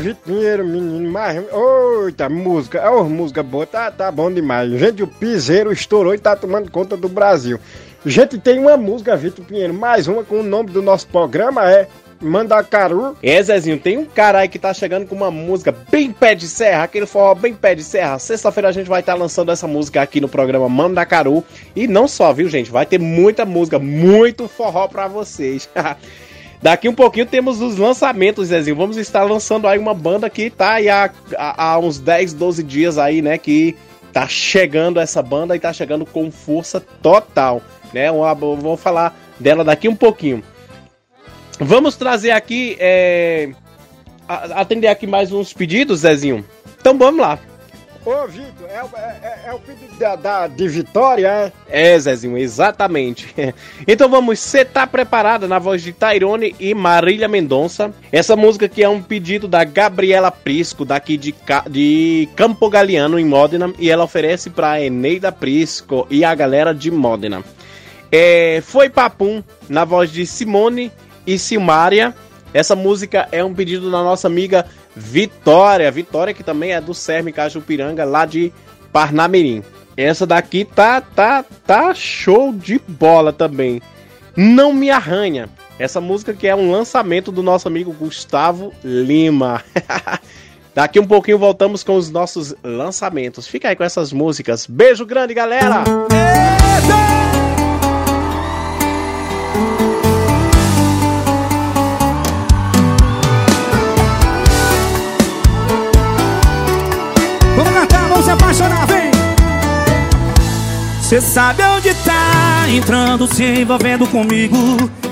Ô, Pinheiro, menino, mas. Eita, música. É uma música boa, tá, tá bom demais. Gente, o piseiro estourou e tá tomando conta do Brasil. Gente, tem uma música, Vitor Pinheiro, mais uma com o nome do nosso programa é Mandacaru. É, Zezinho, tem um cara aí que tá chegando com uma música bem pé de serra, aquele forró bem pé de serra. Sexta-feira a gente vai estar lançando essa música aqui no programa Mandacaru. E não só, viu, gente? Vai ter muita música, muito forró pra vocês. Daqui um pouquinho temos os lançamentos, Zezinho. Vamos estar lançando aí uma banda que tá aí há, há, uns 10, 12 dias aí, né? Que tá chegando essa banda e tá chegando com força total, né? Uma, vou falar dela daqui um pouquinho. Vamos trazer aqui, é, atender aqui mais uns pedidos, Zezinho. Então vamos lá. Ô, Vitor, é, o- é- é- é o pedido da, da- de Vitória, é? É, Zezinho, exatamente. Então vamos, você tá preparada na voz de Tairone e Marília Mendonça. Essa música que é um pedido da Gabriela Prisco, daqui de, de Campo Galiano, em Modena, e ela oferece pra Eneida Prisco e a galera de Modena. É, Foi Papum, na voz de Simone e Silmária. Essa música é um pedido da nossa amiga Vitória. Vitória que também é do Serme Cajupiranga, lá de Parnamirim. Essa daqui tá, tá, tá show de bola também. Não me arranha. Essa música que é um lançamento do nosso amigo Gustavo Lima. Daqui um pouquinho voltamos com os nossos lançamentos. Fica aí com essas músicas. Beijo grande, galera! Vamos Cê sabe onde tá entrando, se envolvendo comigo.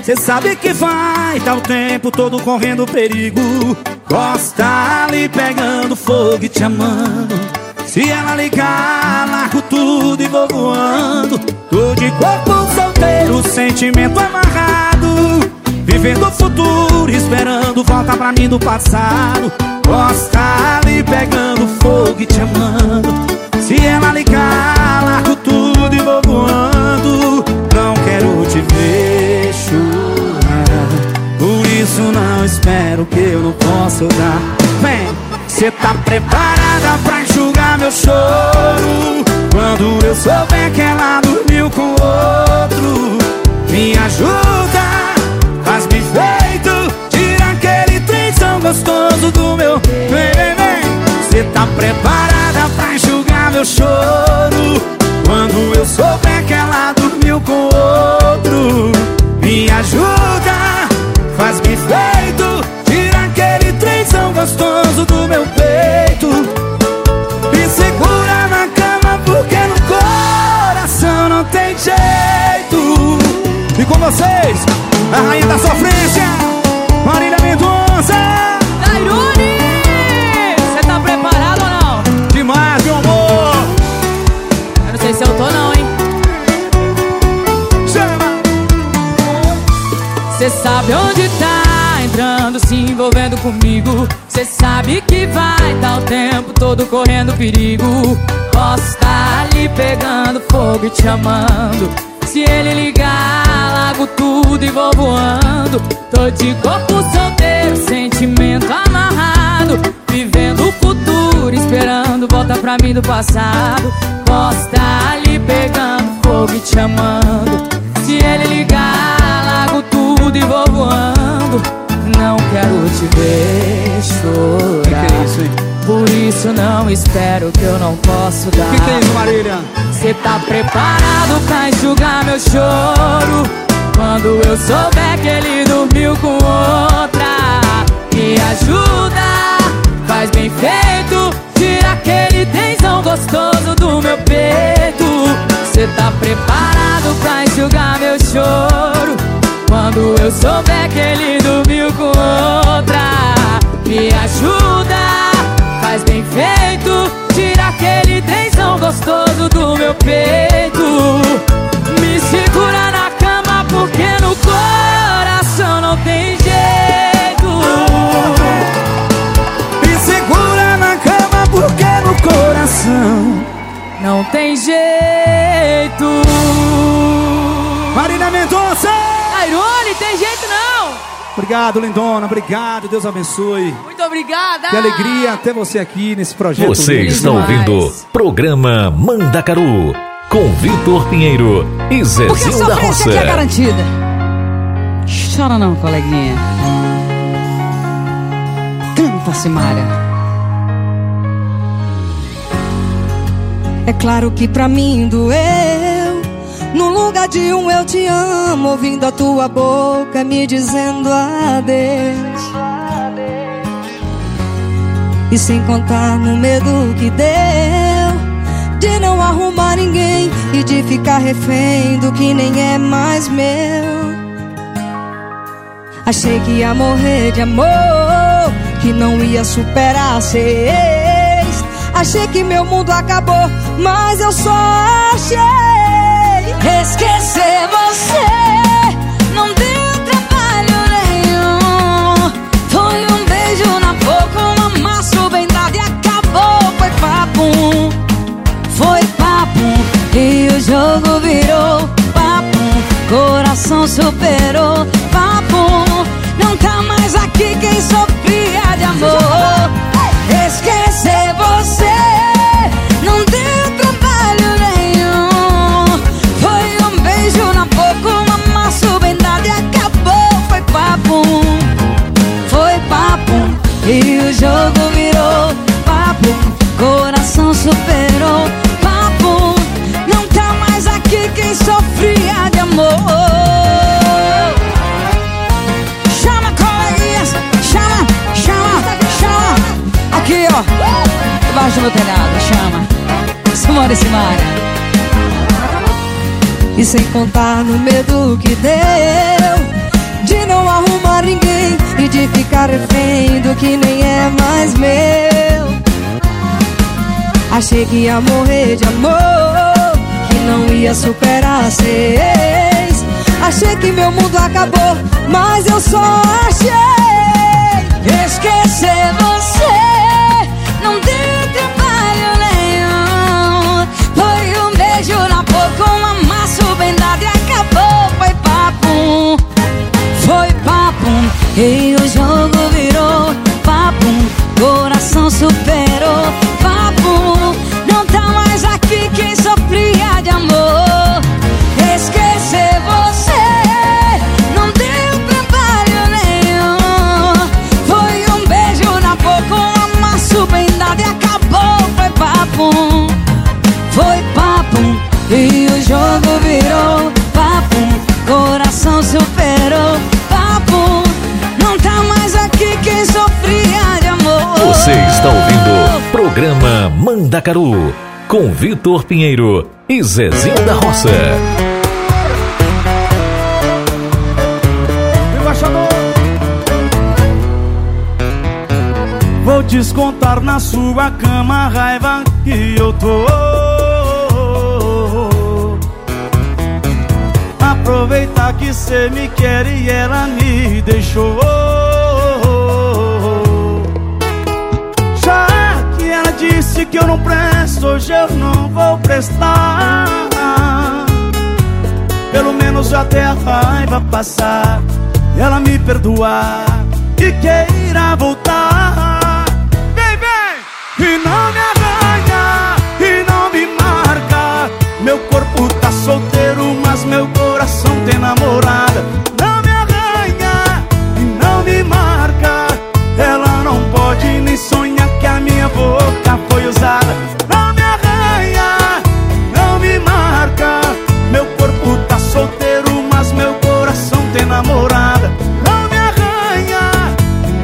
Cê sabe que vai, tá o tempo todo correndo perigo. Gosta ali pegando fogo e te amando. Se ela ligar, largo tudo e vou voando. Tô de corpo solteiro, sentimento amarrado. Vivendo o futuro, esperando volta pra mim do passado. Gosta ali pegando fogo e te amando. Se ela ligar, largo tudo voando. Não quero te ver chorar. Por isso não espero que eu não possa dar. Vem, cê tá preparada pra enxugar meu choro? Quando eu souber que ela dormiu com outro, me ajuda, faz-me feito, tira aquele trem tão gostoso do meu. Vem, vem, vem. Cê tá preparada pra enxugar meu choro Quando eu souber que ela dormiu com outro Me ajuda, faz bem feito Tira aquele trenzão gostoso do meu peito. Me segura na cama porque no coração não tem jeito. E com vocês, a rainha da sofrência Marília Mendonça. Tairone! Cê sabe onde tá entrando, se envolvendo comigo. Cê sabe que vai tá o tempo todo correndo perigo. Posso tá ali pegando fogo e te amando. Se ele ligar, largo tudo e vou voando. Tô de corpo solteiro, sentimento amarrado. Vivendo o futuro, esperando volta pra mim do passado. Posso tá ali pegando fogo e te amando. Se ele ligar, tudo e vou voando Não quero te ver chorar. Que que é isso, hein? Por isso não espero que eu não posso dar. Que que é isso, Marília? Cê tá preparado pra enxugar meu choro? Quando eu souber que ele dormiu com outra. Me ajuda, faz bem feito. Tira aquele tensão gostoso do meu peito. Cê tá preparado pra enxugar meu choro Quando eu souber que ele dormiu com outra. Me ajuda, faz bem feito Tira aquele tensão gostoso do meu peito. Me segura na cama porque no coração não tem jeito. Me segura na cama porque no coração Não tem jeito Obrigado, lindona, obrigado, Deus abençoe Muito obrigada Que alegria ter você aqui nesse projeto Você lindo está ouvindo Programa Mandacaru com Vitor Pinheiro e Porque a Zezinho da Roça. aqui é garantida. Chora não, coleguinha. Canta, Simária. É claro que pra mim doeu. No lugar de um eu te amo, ouvindo a tua boca me dizendo adeus. E sem contar no medo que deu de não arrumar ninguém e de ficar refém do que nem é mais meu. Achei que ia morrer de amor, que não ia superar ex. Achei que meu mundo acabou, mas eu só achei esquecer você. Não deu trabalho nenhum. Foi um beijo na boca, um amasso bem dado e acabou. Foi papo, foi papo. E o jogo virou papo. Coração superou papo. Não tá mais aqui quem sofria o jogo virou papo. Coração superou papo. Não tá mais aqui quem sofria de amor. Chama, coleguinhas, chama, chama, chama. Aqui, ó, debaixo do meu telhado, chama. Simone Simária. E sem contar no medo que deu De não arrumar ninguém E de ficar refém do que nem é mais meu. Achei que ia morrer de amor Que não ia superar ex Achei que meu mundo acabou Mas eu só achei Esquecer você. Não deu trabalho nenhum Foi um beijo na boca Um amasso bem dado e acabou Foi papo. Foi papo E o jogo virou papo Coração superou Mandacaru, com Vitor Pinheiro e Zezinho da Roça. Vou descontar na sua cama a raiva que eu tô. Aproveitar que cê me quer e ela me deixou. Disse que eu não presto, hoje eu não vou prestar. Pelo menos até a raiva passar ela me perdoar e queira voltar. Vem, vem! E não me arranha, e não me marca. Meu corpo tá solteiro, mas meu coração tem namorada. Não me arranha, e não me marca. Ela não pode nem sonhar que a minha boca Não me arranha, não me marca. Meu corpo tá solteiro, mas meu coração tem namorada. Não me arranha,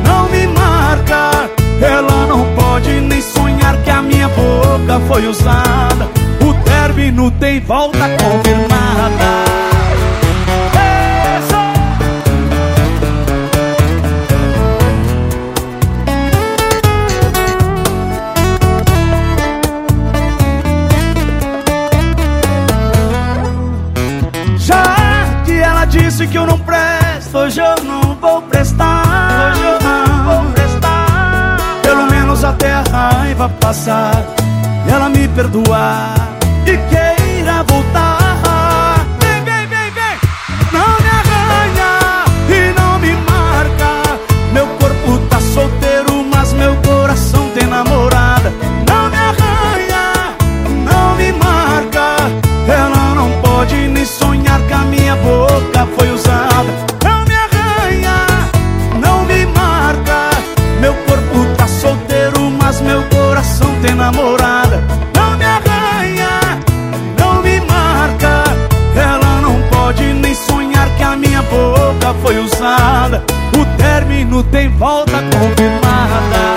não me marca. Ela não pode nem sonhar que a minha boca foi usada. O término tem volta confirmada. Raiva passar e ela me perdoar foi usada. O término tem volta confirmada.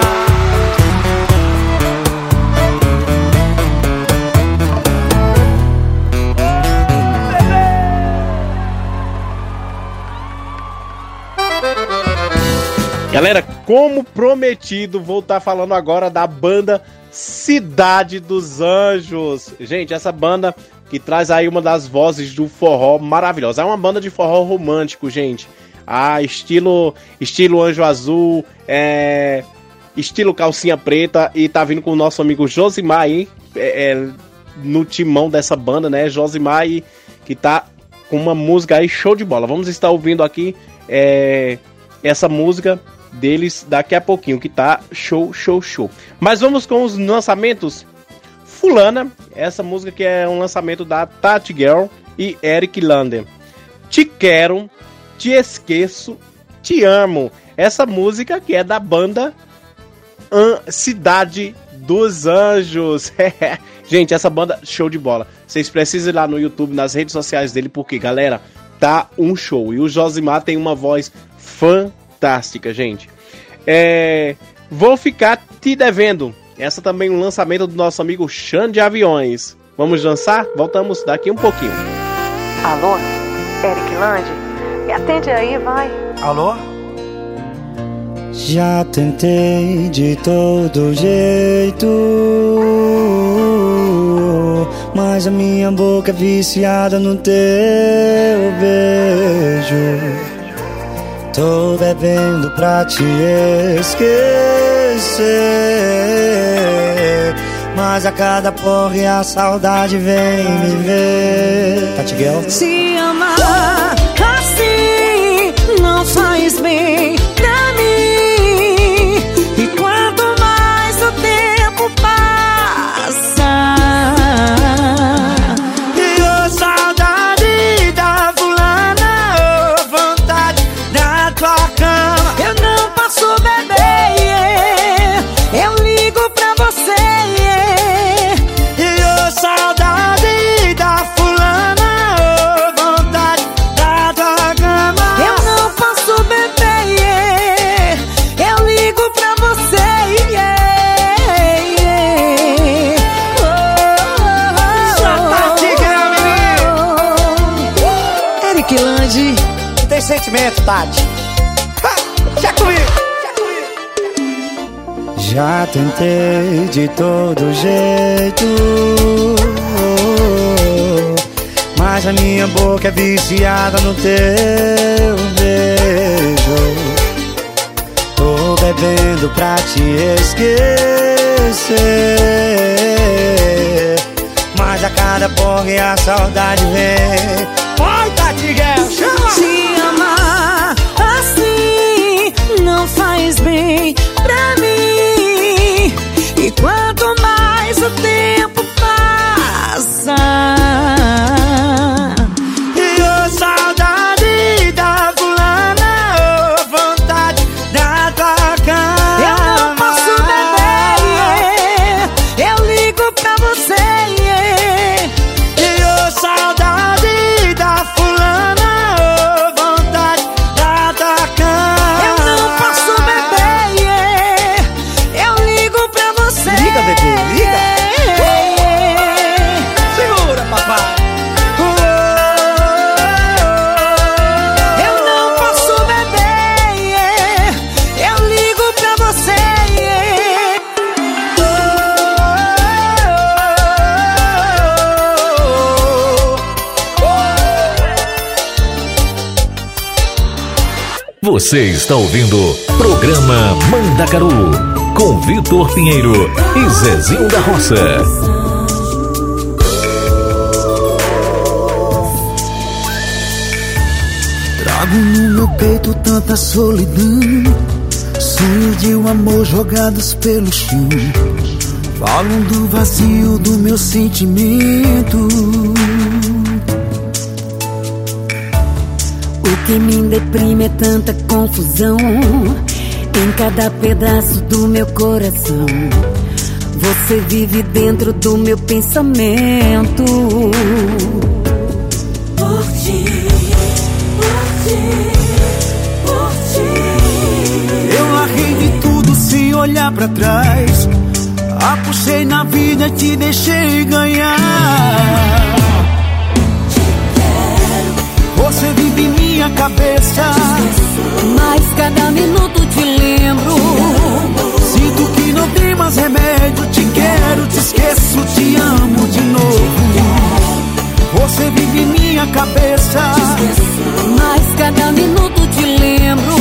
Galera, como prometido, vou estar falando agora da banda Cidade dos Anjos. Gente, essa banda que traz aí uma das vozes do forró maravilhosa. É uma banda de forró romântico, gente. Ah, estilo, estilo Anjo Azul, é, estilo calcinha preta e tá vindo com o nosso amigo Josimar aí, é, é, no timão dessa banda, né? Josimar aí, que tá com uma música aí show de bola. Vamos estar ouvindo aqui é, essa música deles daqui a pouquinho, que tá show, show, show. Mas vamos com os lançamentos. Fulana, essa música que é um lançamento da Tati Girl e Eric Lander. Te quero, te esqueço, te amo. Essa música que é da banda An- Cidade dos Anjos. Gente, essa banda show de bola. Vocês precisam ir lá no YouTube, nas redes sociais dele, porque, galera, tá um show. E o Josimar tem uma voz fantástica, gente. É, vou ficar te devendo. Essa também é um lançamento do nosso amigo Xande de Aviões. Vamos dançar? Voltamos daqui um pouquinho. Alô? Eric Lande? Me atende aí, vai. Alô? Já tentei de todo jeito, mas a minha boca é viciada no teu beijo. Tô bebendo pra te esquecer, mas a cada porre a saudade vem me ver. Tati Guel? Se amar assim não faz bem Ha, já comigo. Já tentei de todo jeito, mas a minha boca é viciada no teu beijo. Tô bebendo pra te esquecer, mas a cada porra a saudade vem. Mais o tempo passa, Você está ouvindo Programa Mandacaru com Vitor Pinheiro e Zezinho da Roça. Trago no meu peito tanta solidão Sonhos de um amor jogados pelo chão Falam do vazio do meu sentimento que me deprime é tanta confusão em cada pedaço do meu coração. Você vive dentro do meu pensamento. Por ti, por ti, por ti. Eu larguei de tudo sem olhar pra trás Apostei na vida e te deixei ganhar Você vive em minha cabeça. Mas cada minuto te lembro. Sinto que não tem mais remédio. Te quero, te esqueço, te amo de novo. Você vive em minha cabeça. Mas cada minuto te lembro.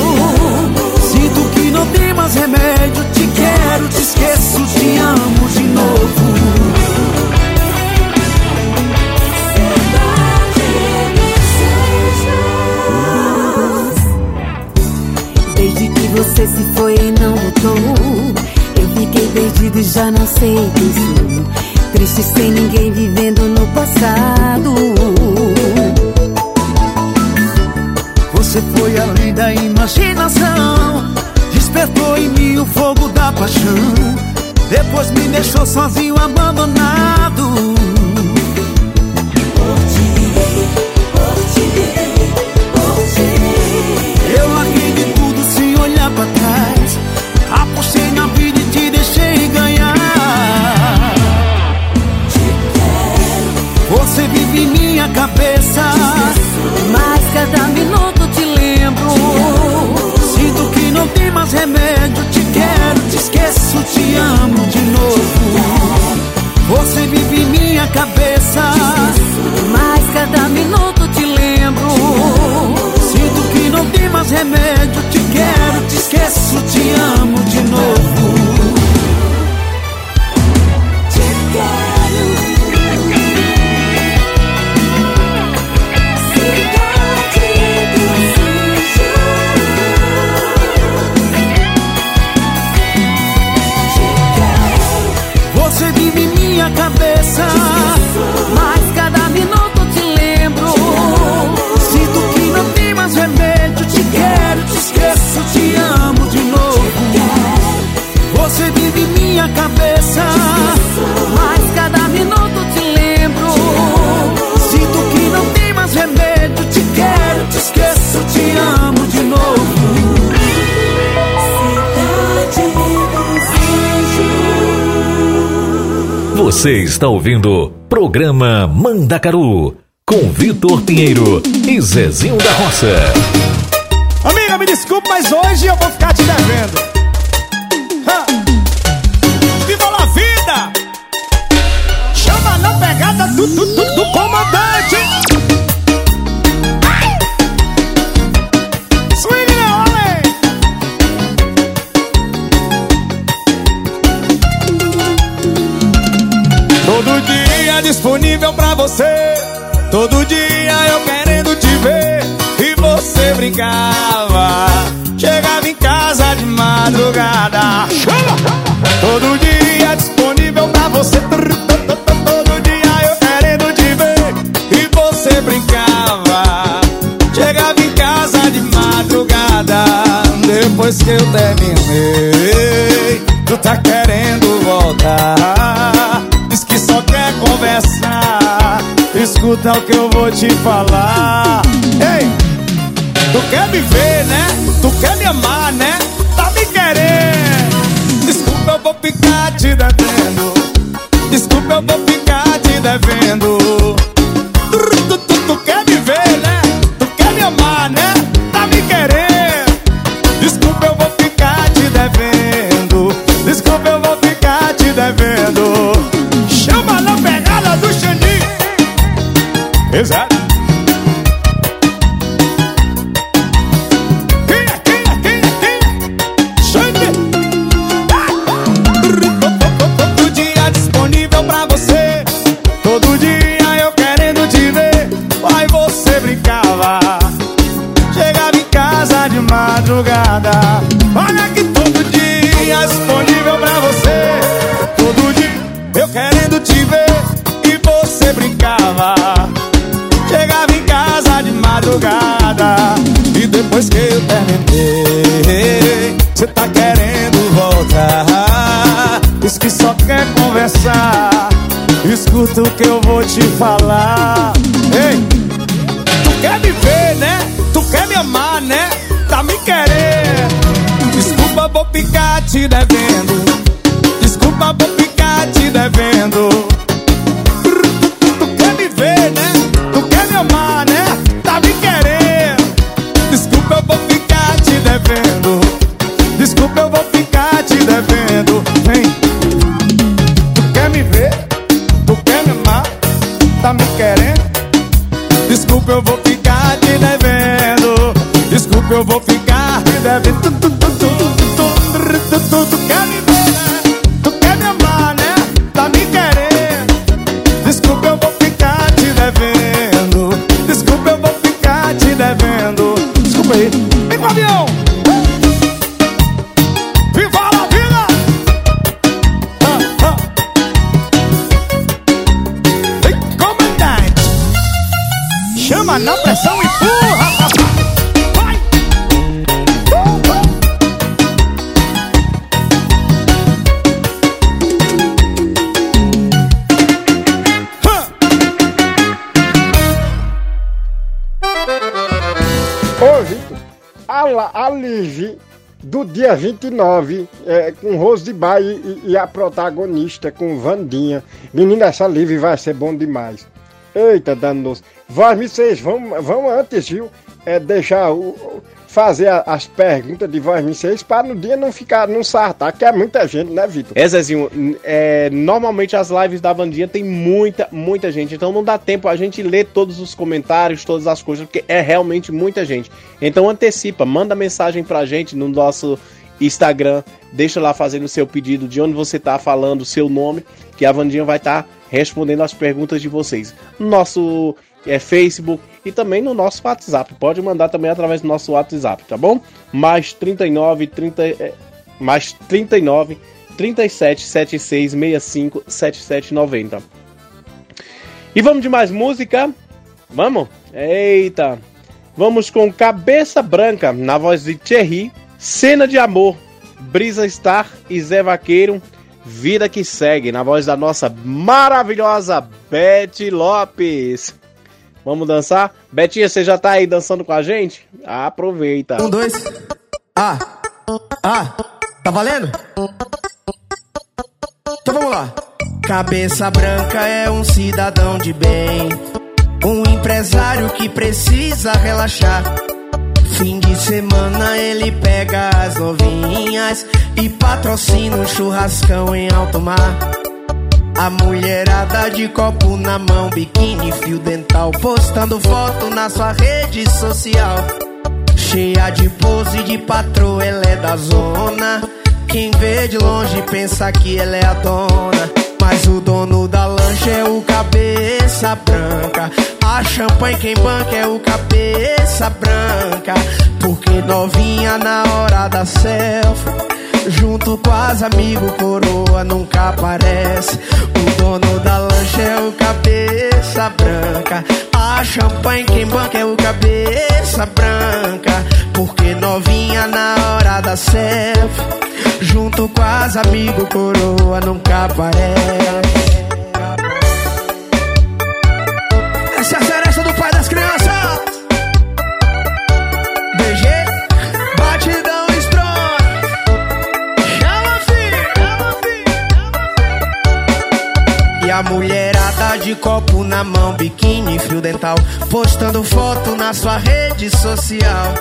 Sinto que não tem mais remédio. Te quero, te esqueço, te amo de novo você se foi e não voltou, eu fiquei perdido e já não sei quem sou. Triste sem ninguém vivendo no passado. Você foi além da imaginação. Despertou em mim o fogo da paixão. Depois me deixou sozinho, abandonado. Eu larguei de tudo Você vive em minha cabeça Mas cada minuto te lembro. Sinto que não tem mais remédio Te quero, te esqueço, te amo de novo Você vive em minha cabeça Mas cada minuto te lembro. Sinto que não tem mais remédio Te quero, te esqueço, te amo de novo Você está ouvindo Programa Mandacaru com Vitor Pinheiro e Zezinho da Roça. Amiga, me desculpe, mas hoje eu vou ficar te devendo. Viva la vida! Chama na pegada do, do, do, disponível pra você. Todo dia eu querendo te ver. E você brincava. Chegava em casa de madrugada. Todo dia disponível pra você. Todo dia eu querendo te ver. E você brincava. Chegava em casa de madrugada. Depois que eu terminei, Escuta o que eu vou te falar. Ei, tu quer me ver, né? Tu quer me amar, né? Tá me querendo. Desculpa, eu vou ficar te devendo. Desculpa, eu vou ficar te devendo. Do dia 29, é, com Rose de Baia e, e a protagonista com Vandinha. Menina, essa Liv vai ser bom demais. Eita, danoso. Vós, vocês vão, vão antes, viu? É, deixar o- fazer as perguntas de vós, vocês, para no dia não ficar, não sartar, que é muita gente, né, Vitor? É, Zezinho, é, normalmente as lives da Vandinha tem muita, muita gente, então não dá tempo a gente ler todos os comentários, todas as coisas, porque é realmente muita gente. Então antecipa, manda mensagem pra gente no nosso Instagram, deixa lá fazendo o seu pedido de onde você tá falando, o seu nome, que a Vandinha vai estar respondendo as perguntas de vocês. No nosso é, Facebook e também no nosso WhatsApp. Pode mandar também através do nosso WhatsApp, tá bom? Mais 39 30 é, mais 39 37 76 65 77 90. E vamos de mais música? Vamos? Eita! Vamos com Cabeça Branca, na voz de Thierry, Cena de Amor, Brisa Star e Zé Vaqueiro, Vida que Segue, na voz da nossa maravilhosa Beth Lopes. Vamos dançar? Betinha, você já tá aí dançando com a gente? Aproveita. Um, dois. Ah! Ah! Tá valendo? Então vamos lá. Cabeça branca é um cidadão de bem. Um empresário que precisa relaxar. Fim de semana ele pega as novinhas e patrocina um churrascão em alto mar. A mulherada de copo na mão, biquíni, fio dental, postando foto na sua rede social. Cheia de pose de patroa, ela é da zona. Quem vê de longe pensa que ela é a dona. Mas o dono da lancha é o cabeça branca. A champanhe quem banca é o cabeça branca. Porque novinha na hora da selfie. Junto com as amigos, coroa nunca aparece. O dono da lancha é o cabeça branca. A champanhe quem banca é o cabeça branca. Porque novinha na hora da selfie. Junto com as amigos, coroa nunca aparece. A mulherada de copo na mão, biquíni, fio dental, postando foto na sua rede social.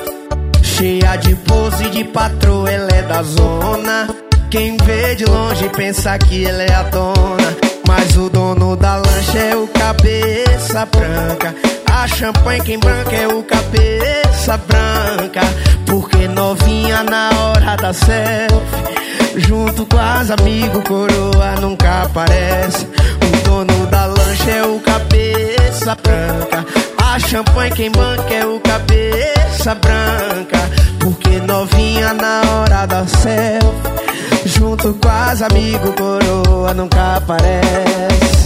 Cheia de pose de patroa, ela é da zona. Quem vê de longe pensa que ela é a dona. Mas o dono da lancha é o cabeça branca. A champanhe quem branca é o cabeça branca. Porque novinha na hora da selfie. Junto com as amigos, coroa nunca aparece. Dono da lancha é o cabeça branca. A champanhe quem banca é o cabeça branca. Porque novinha na hora da selfie. Junto com as amigos, coroa nunca aparece.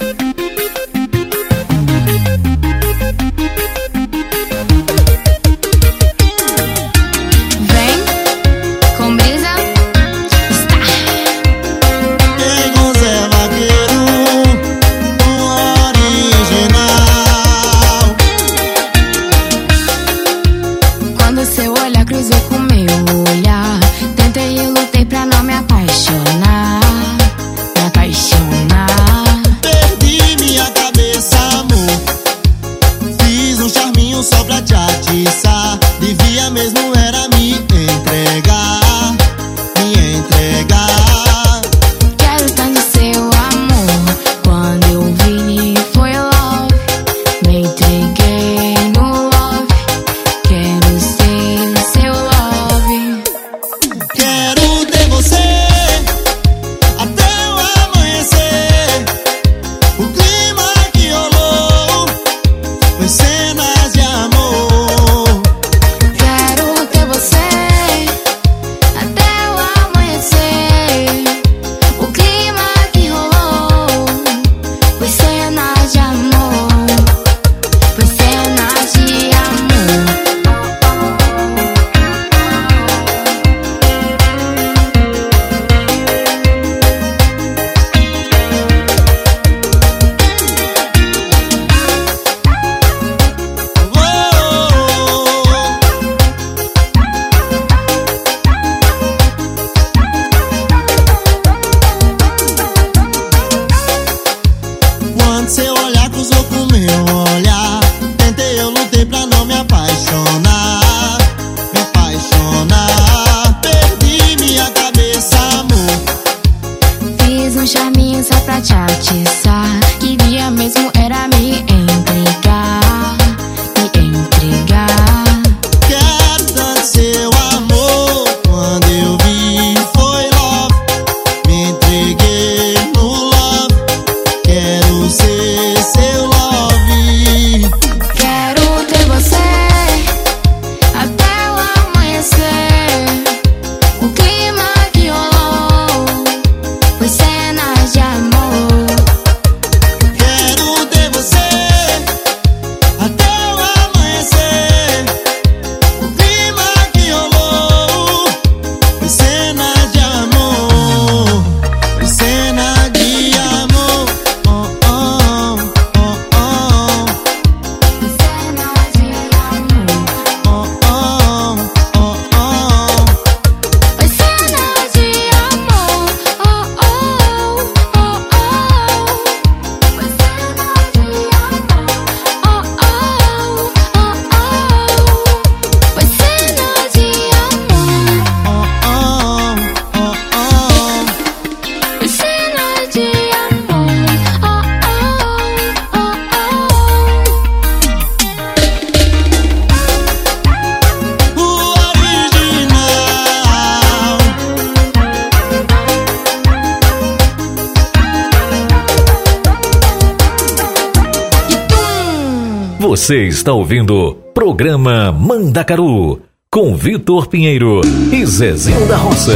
Você está ouvindo Programa Mandacaru com Vitor Pinheiro e Zezinho da Roça.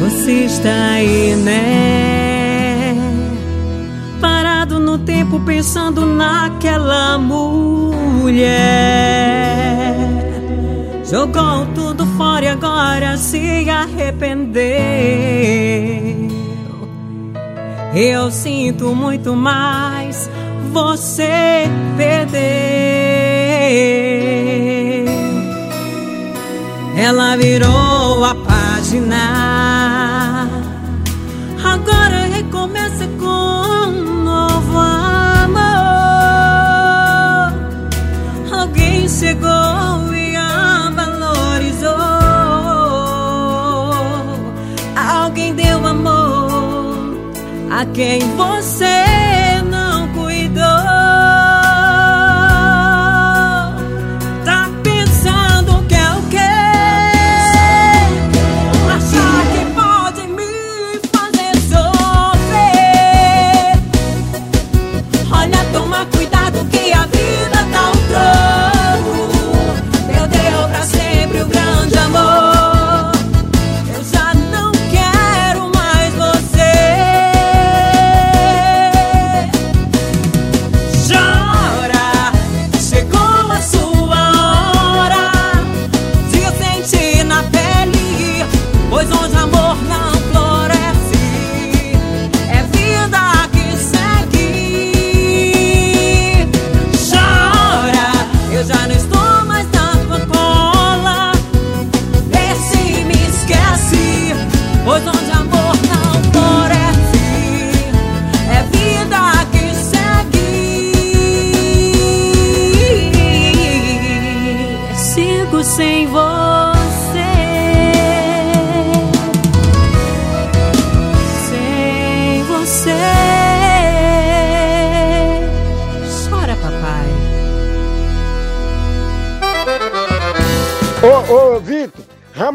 Você está aí, né? Parado no tempo pensando naquela mulher. Jogou tudo fora e agora se arrependeu. Eu sinto muito mais, você perdeu. Ela virou a página. Agora recomeça com um novo amor. Alguém chegou e a valorizou. Alguém deu amor a quem você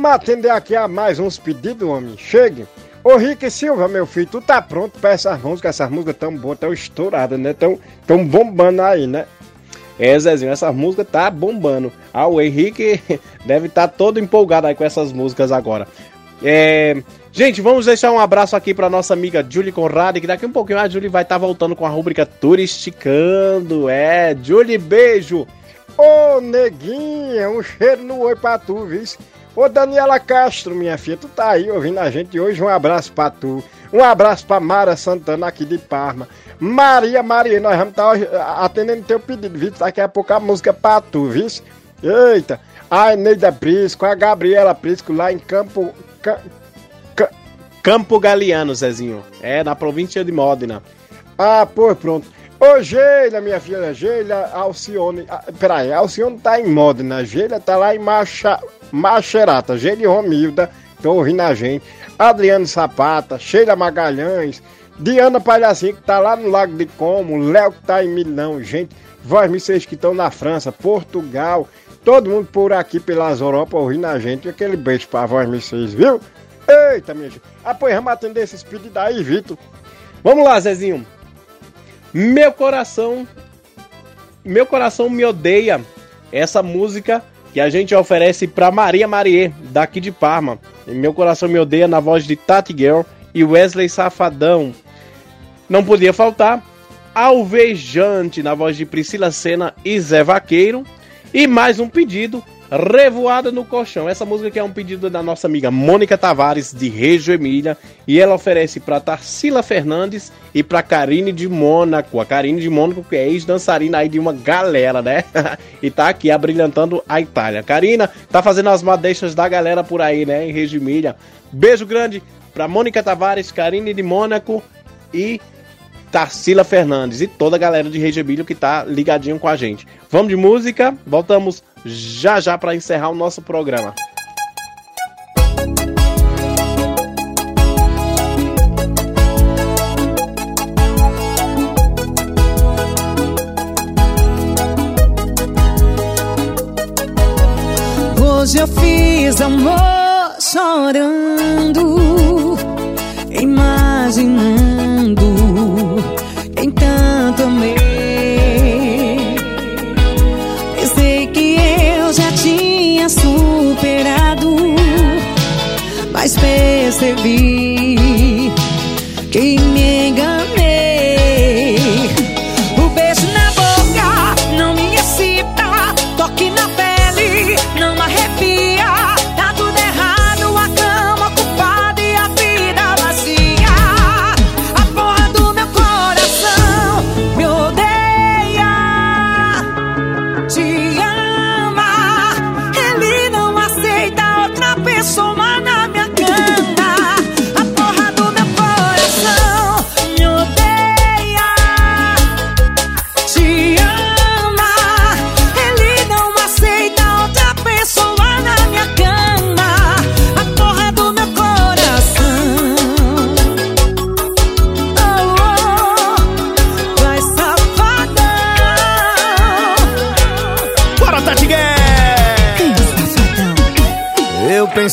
vamos atender aqui a mais uns pedidos, homem. Chegue. Ô, Rick Silva, meu filho, tu tá pronto pra essas músicas? Essas músicas tão boas, tão estouradas, né? Tão, tão bombando aí, né? É, Zezinho, essas músicas tá bombando. Ah, o Henrique deve estar tá todo empolgado aí com essas músicas agora. É... Gente, vamos deixar um abraço aqui pra nossa amiga Julie Conrad, que daqui um pouquinho a Julie vai estar voltando com a rubrica Turisticando. É, Julie, beijo! Ô, neguinha, um cheiro no oi pra tu, viu? Ô, Daniela Castro, minha filha, tu tá aí ouvindo a gente hoje, um abraço pra tu. Um abraço pra Mara Santana aqui de Parma. Maria, Maria, nós vamos estar atendendo teu pedido, viu? Daqui a pouco a música pra tu, viu? Eita, a Eneida Prisco, a Gabriela Prisco lá em Campo... Ca- Ca- Campo Galeano, Zezinho. É, na província de Modena. Ah, pô, pronto. Ô, Geila, minha filha, Geila Alcione. Ah, peraí, Alcione tá em Modena, Geila tá lá em Macha, Macherata. Geila e Romilda estão ouvindo a gente. Adriano Sapata, Sheila Magalhães, Diana Palhacinho, que tá lá no Lago de Como, Léo que tá em Milão, gente. Vós, vocês que estão na França, Portugal, todo mundo por aqui pelas Europa ouvindo a gente. Aquele beijo pra vós, vocês, viu? Eita, minha gente. Ah, vamos atender esses pedidos aí, Vitor. Vamos lá, Zezinho. Meu coração. Meu coração me odeia. Essa música que a gente oferece pra Maria Marie, daqui de Parma. Meu coração me odeia na voz de Tati Girl e Wesley Safadão. Não podia faltar Alvejante na voz de Priscila Senna e Zé Vaqueiro. E mais um pedido, Revoada no Colchão. Essa música que é um pedido da nossa amiga Mônica Tavares, de Reggio Emília. E ela oferece para Tarsila Fernandes e para Karine de Mônaco. A Karine de Mônaco, que é ex-dançarina aí de uma galera, né? e tá aqui abrilhantando a Itália. Karina tá fazendo as madeixas da galera por aí, né? Em Reggio Emília. Beijo grande para Mônica Tavares, Karine de Mônaco e Tarsila Fernandes e toda a galera de Reggio que tá ligadinho com a gente. Vamos de música, voltamos já já para encerrar o nosso programa. Hoje eu fiz amor chorando, percebi Quem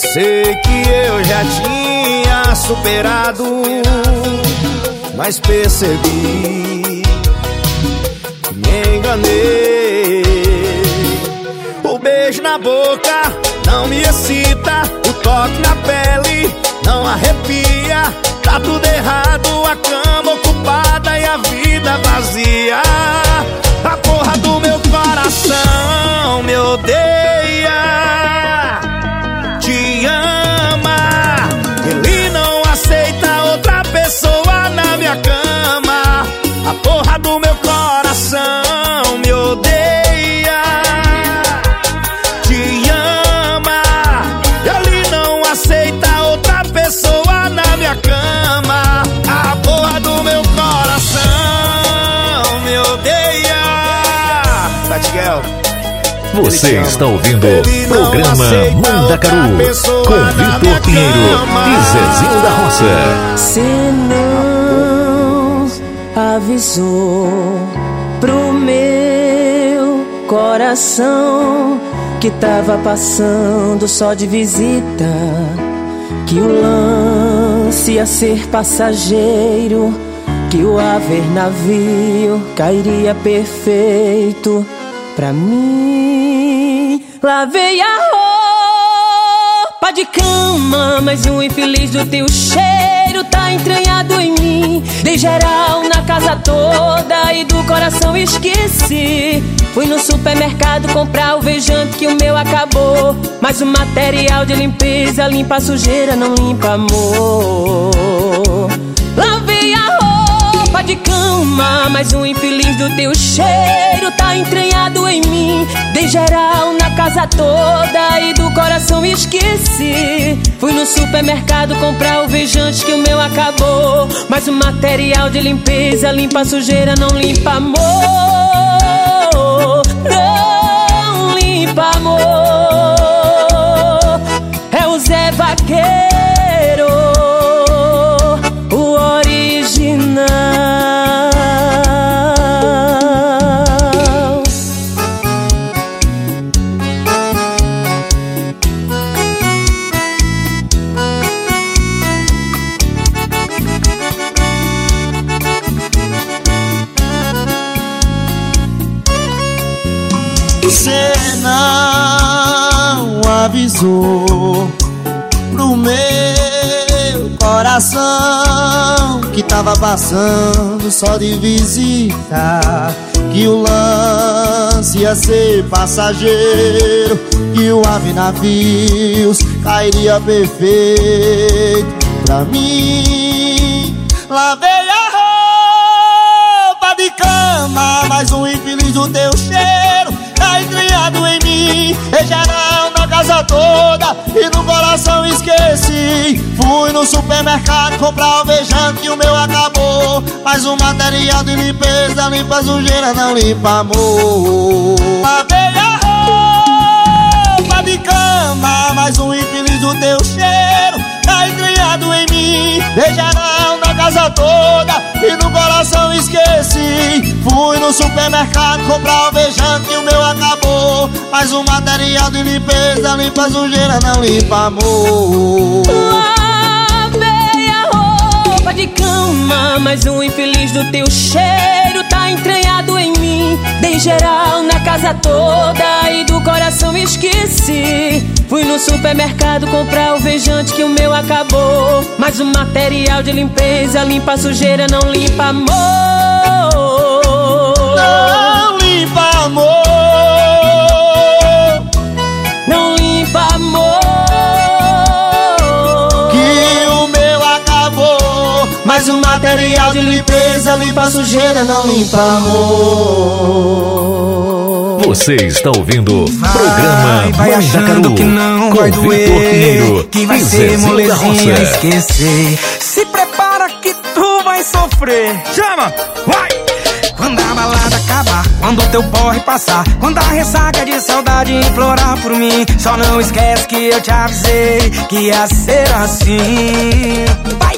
pensei que eu já tinha superado, mas percebi que me enganei. O beijo na boca não me excita, o toque na pele não arrepia. Tá tudo errado, a cama ocupada e a vida vazia. A porra do meu coração me odeia, porra do meu coração me odeia, te ama. Ele não aceita outra pessoa na minha cama. A porra do meu coração me odeia. Tatiguel. Você está ouvindo o programa Mandacaru com Vitor Pinheiro e Zezinho da Roça. Avisou pro meu coração que tava passando só de visita. Que o lance ia ser passageiro, que o haver navio cairia perfeito pra mim. Lavei a roupa de cama, mas o infeliz do teu cheiro tá entranhado em mim. Dei geral na casa toda e do coração esqueci. Fui no supermercado comprar o vejante que o meu acabou. Mas o material de limpeza limpa a sujeira, não limpa amor. Lavei a de cama, mas o infeliz do teu cheiro tá entranhado em mim. Dei geral na casa toda e do coração esqueci. Fui no supermercado comprar o vejante que o meu acabou. Mas o material de limpeza limpa sujeira, não limpa amor. Não limpa amor. É o Zé Vaqueiro, avisou pro meu coração que tava passando só de visita. Que o lance ia ser passageiro, que o ave navios cairia perfeito pra mim. Lavei a roupa de cama, mas um infeliz do teu cheiro tá criado em mim. E geral casa toda e no coração esqueci. Fui no supermercado comprar o vejante que o meu acabou. Mas o material de limpeza limpa sujeira, não limpa amor. Lavei a roupa de cama, mas um infeliz do teu cheiro tá criado em mim. E na casa toda e no coração esqueci. Fui no supermercado comprar o vejante e o meu acabou. Mas o material de limpeza limpa sujeira, não limpa amor. Lavei a roupa de cama, mas o infeliz do teu cheiro tá entranhado em mim. Dei geral na casa toda e do coração esqueci. Fui no supermercado comprar o vejante que o meu acabou. Mas o material de limpeza limpa sujeira, não limpa amor. Não limpa amor. Mas o material de limpeza limpa sujeira, não limpa amor. Você está ouvindo o programa vai Mandacaru que não com vai Vitor doer, Pinheiro que vai e ser molezinha esquecer. Se prepara que tu vai sofrer. Chama, vai! Quando a balada acabar, quando o teu porre passar, quando a ressaca de saudade implorar por mim, só não esquece que eu te avisei que ia ser assim. Vai,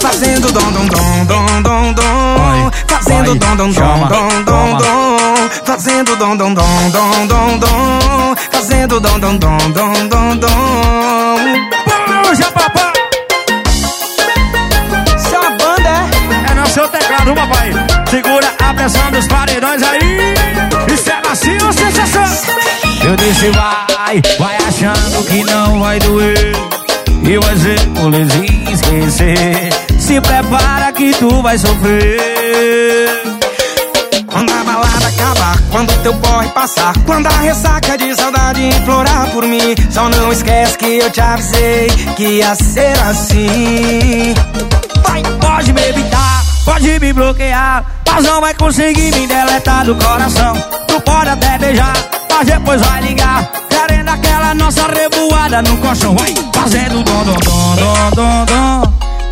fazendo dom dom dom dom dom dom, fazendo dom dom dom dom dom dom, fazendo dom dom dom dom dom dom, fazendo dom dom dom dom dom dom. Puxa papai. É uma banda, é? É no seu teclado, papai. Segura a pressão dos paredões aí. Isso é macio, sensação. Eu disse vai, vai achando que não vai doer E vai ser molezinha esquecer Se prepara que tu vai sofrer. Quando a balada acabar, quando teu porre passar Quando a ressaca de saudade implorar por mim Só não esquece que eu te avisei que ia ser assim. Vai, pode me evitar, pode me bloquear Mas não vai conseguir me deletar do coração. Tu pode até beijar, mas depois vai ligar Querendo aquela nossa revoada no colchão. Vai, fazendo dom dom dom dom dom dom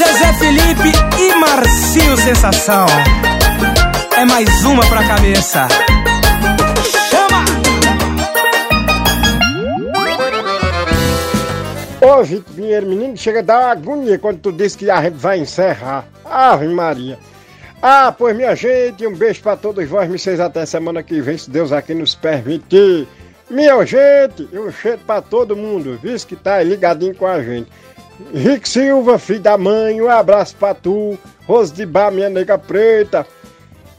É Zé Felipe e Marcinho Sensação É mais uma pra cabeça Chama! Ô, Vitor Pinheiro, menino, chega a dar agonia quando tu disse que a gente vai encerrar. Ave Maria. Ah, pois minha gente, um beijo pra todos vós, me vocês até semana que vem, se Deus aqui nos permitir. Minha gente, um cheiro pra todo mundo, visto que tá ligadinho com a gente. Rick Silva, filho da mãe, um abraço pra tu. Rose de Bar, minha nega preta.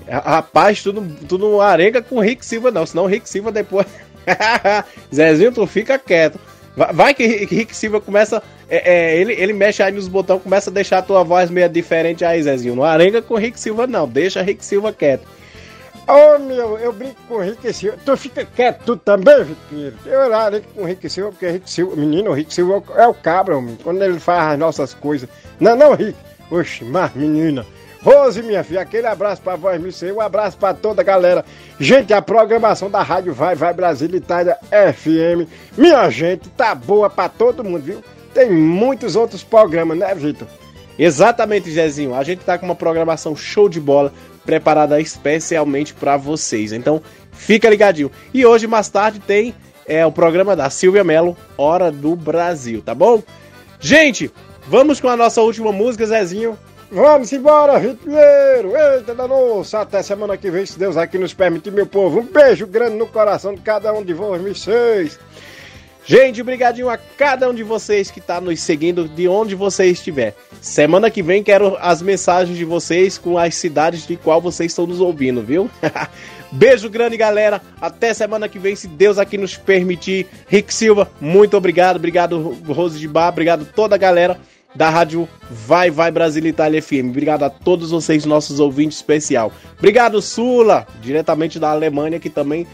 Rapaz, tu não, tu não arega com o Rick Silva, não, senão o Rick Silva depois. Zezinho, tu fica quieto. Vai, que Rick Silva começa. é, é, ele, ele mexe aí nos botões, começa a deixar a tua voz meio diferente aí, Zezinho. Não arenga com Rick Silva, não. Deixa Rick Silva quieto. Ô meu, eu brinco com o Rick Silva. Tu fica quieto, tu também, Vitor Pinheiro. Eu lá brinco com o Rick Silva, porque Rick Silva, menino, o Rick Silva é o cabra, homem, quando ele faz as nossas coisas. Não, não, Rick. Oxe, mas menina. Rose, minha filha, aquele abraço pra voz, me um abraço pra toda a galera. Gente, a programação da rádio Vai, Vai Brasil Itália FM. Minha gente, tá boa pra todo mundo, viu? Tem muitos outros programas, né, Vitor? Exatamente, Zezinho. A gente tá com uma programação show de bola preparada especialmente para vocês. Então, fica ligadinho. E hoje mais tarde tem é o programa da Silvia Mello, Hora do Brasil, tá bom? Gente, vamos com a nossa última música, Zezinho. Vamos embora, Pinheiro! Eita, danossa! Até semana que vem, se Deus aqui nos permitir, meu povo. Um beijo grande no coração de cada um de vocês. Gente, obrigadinho a cada um de vocês que está nos seguindo, de onde você estiver. Semana que vem quero as mensagens de vocês com as cidades de qual vocês estão nos ouvindo, viu? Beijo grande, galera. Até semana que vem, se Deus aqui nos permitir. Rick Silva, muito obrigado. Obrigado, Rose de Bar. Obrigado toda a galera da rádio Vai Vai Brasil Itália FM. Obrigado a todos vocês, nossos ouvintes especial. Obrigado, Sula, diretamente da Alemanha, que também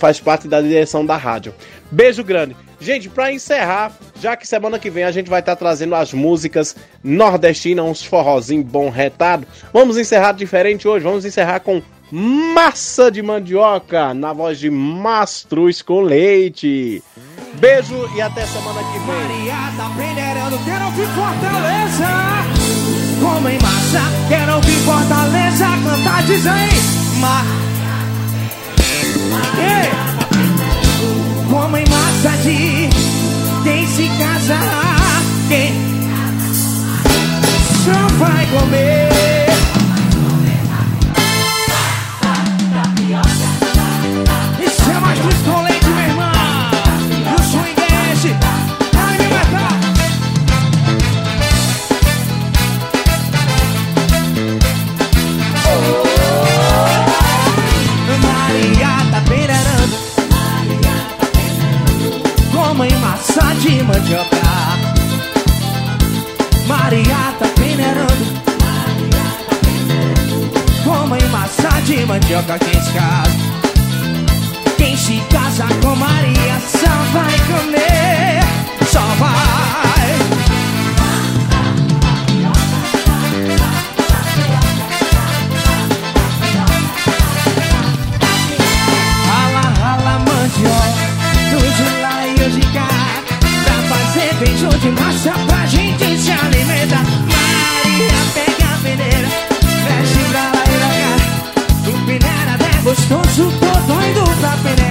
faz parte da direção da rádio. Beijo grande. Gente, pra encerrar, já que semana que vem a gente vai estar trazendo as músicas nordestinas, uns forrozinho bom retado, vamos encerrar diferente hoje, vamos encerrar com Massa de Mandioca, na voz de Mastruz com Leite. Beijo e até semana que vem. Maria tá peneirando, quero ouvir Fortaleza. Massa, quero ouvir Fortaleza cantar. Como em massa de quem se casar, quem só vai comer. Isso é mandioca Maria tá peneirando Como em massa de mandioca Quem se casa Quem se casa com Maria Só vai comer Só vai beijo de massa Pra gente se alimentar Maria pega a peneira Mexe pra lá e pra cá O peneira é gostoso Tô doido pra Peneira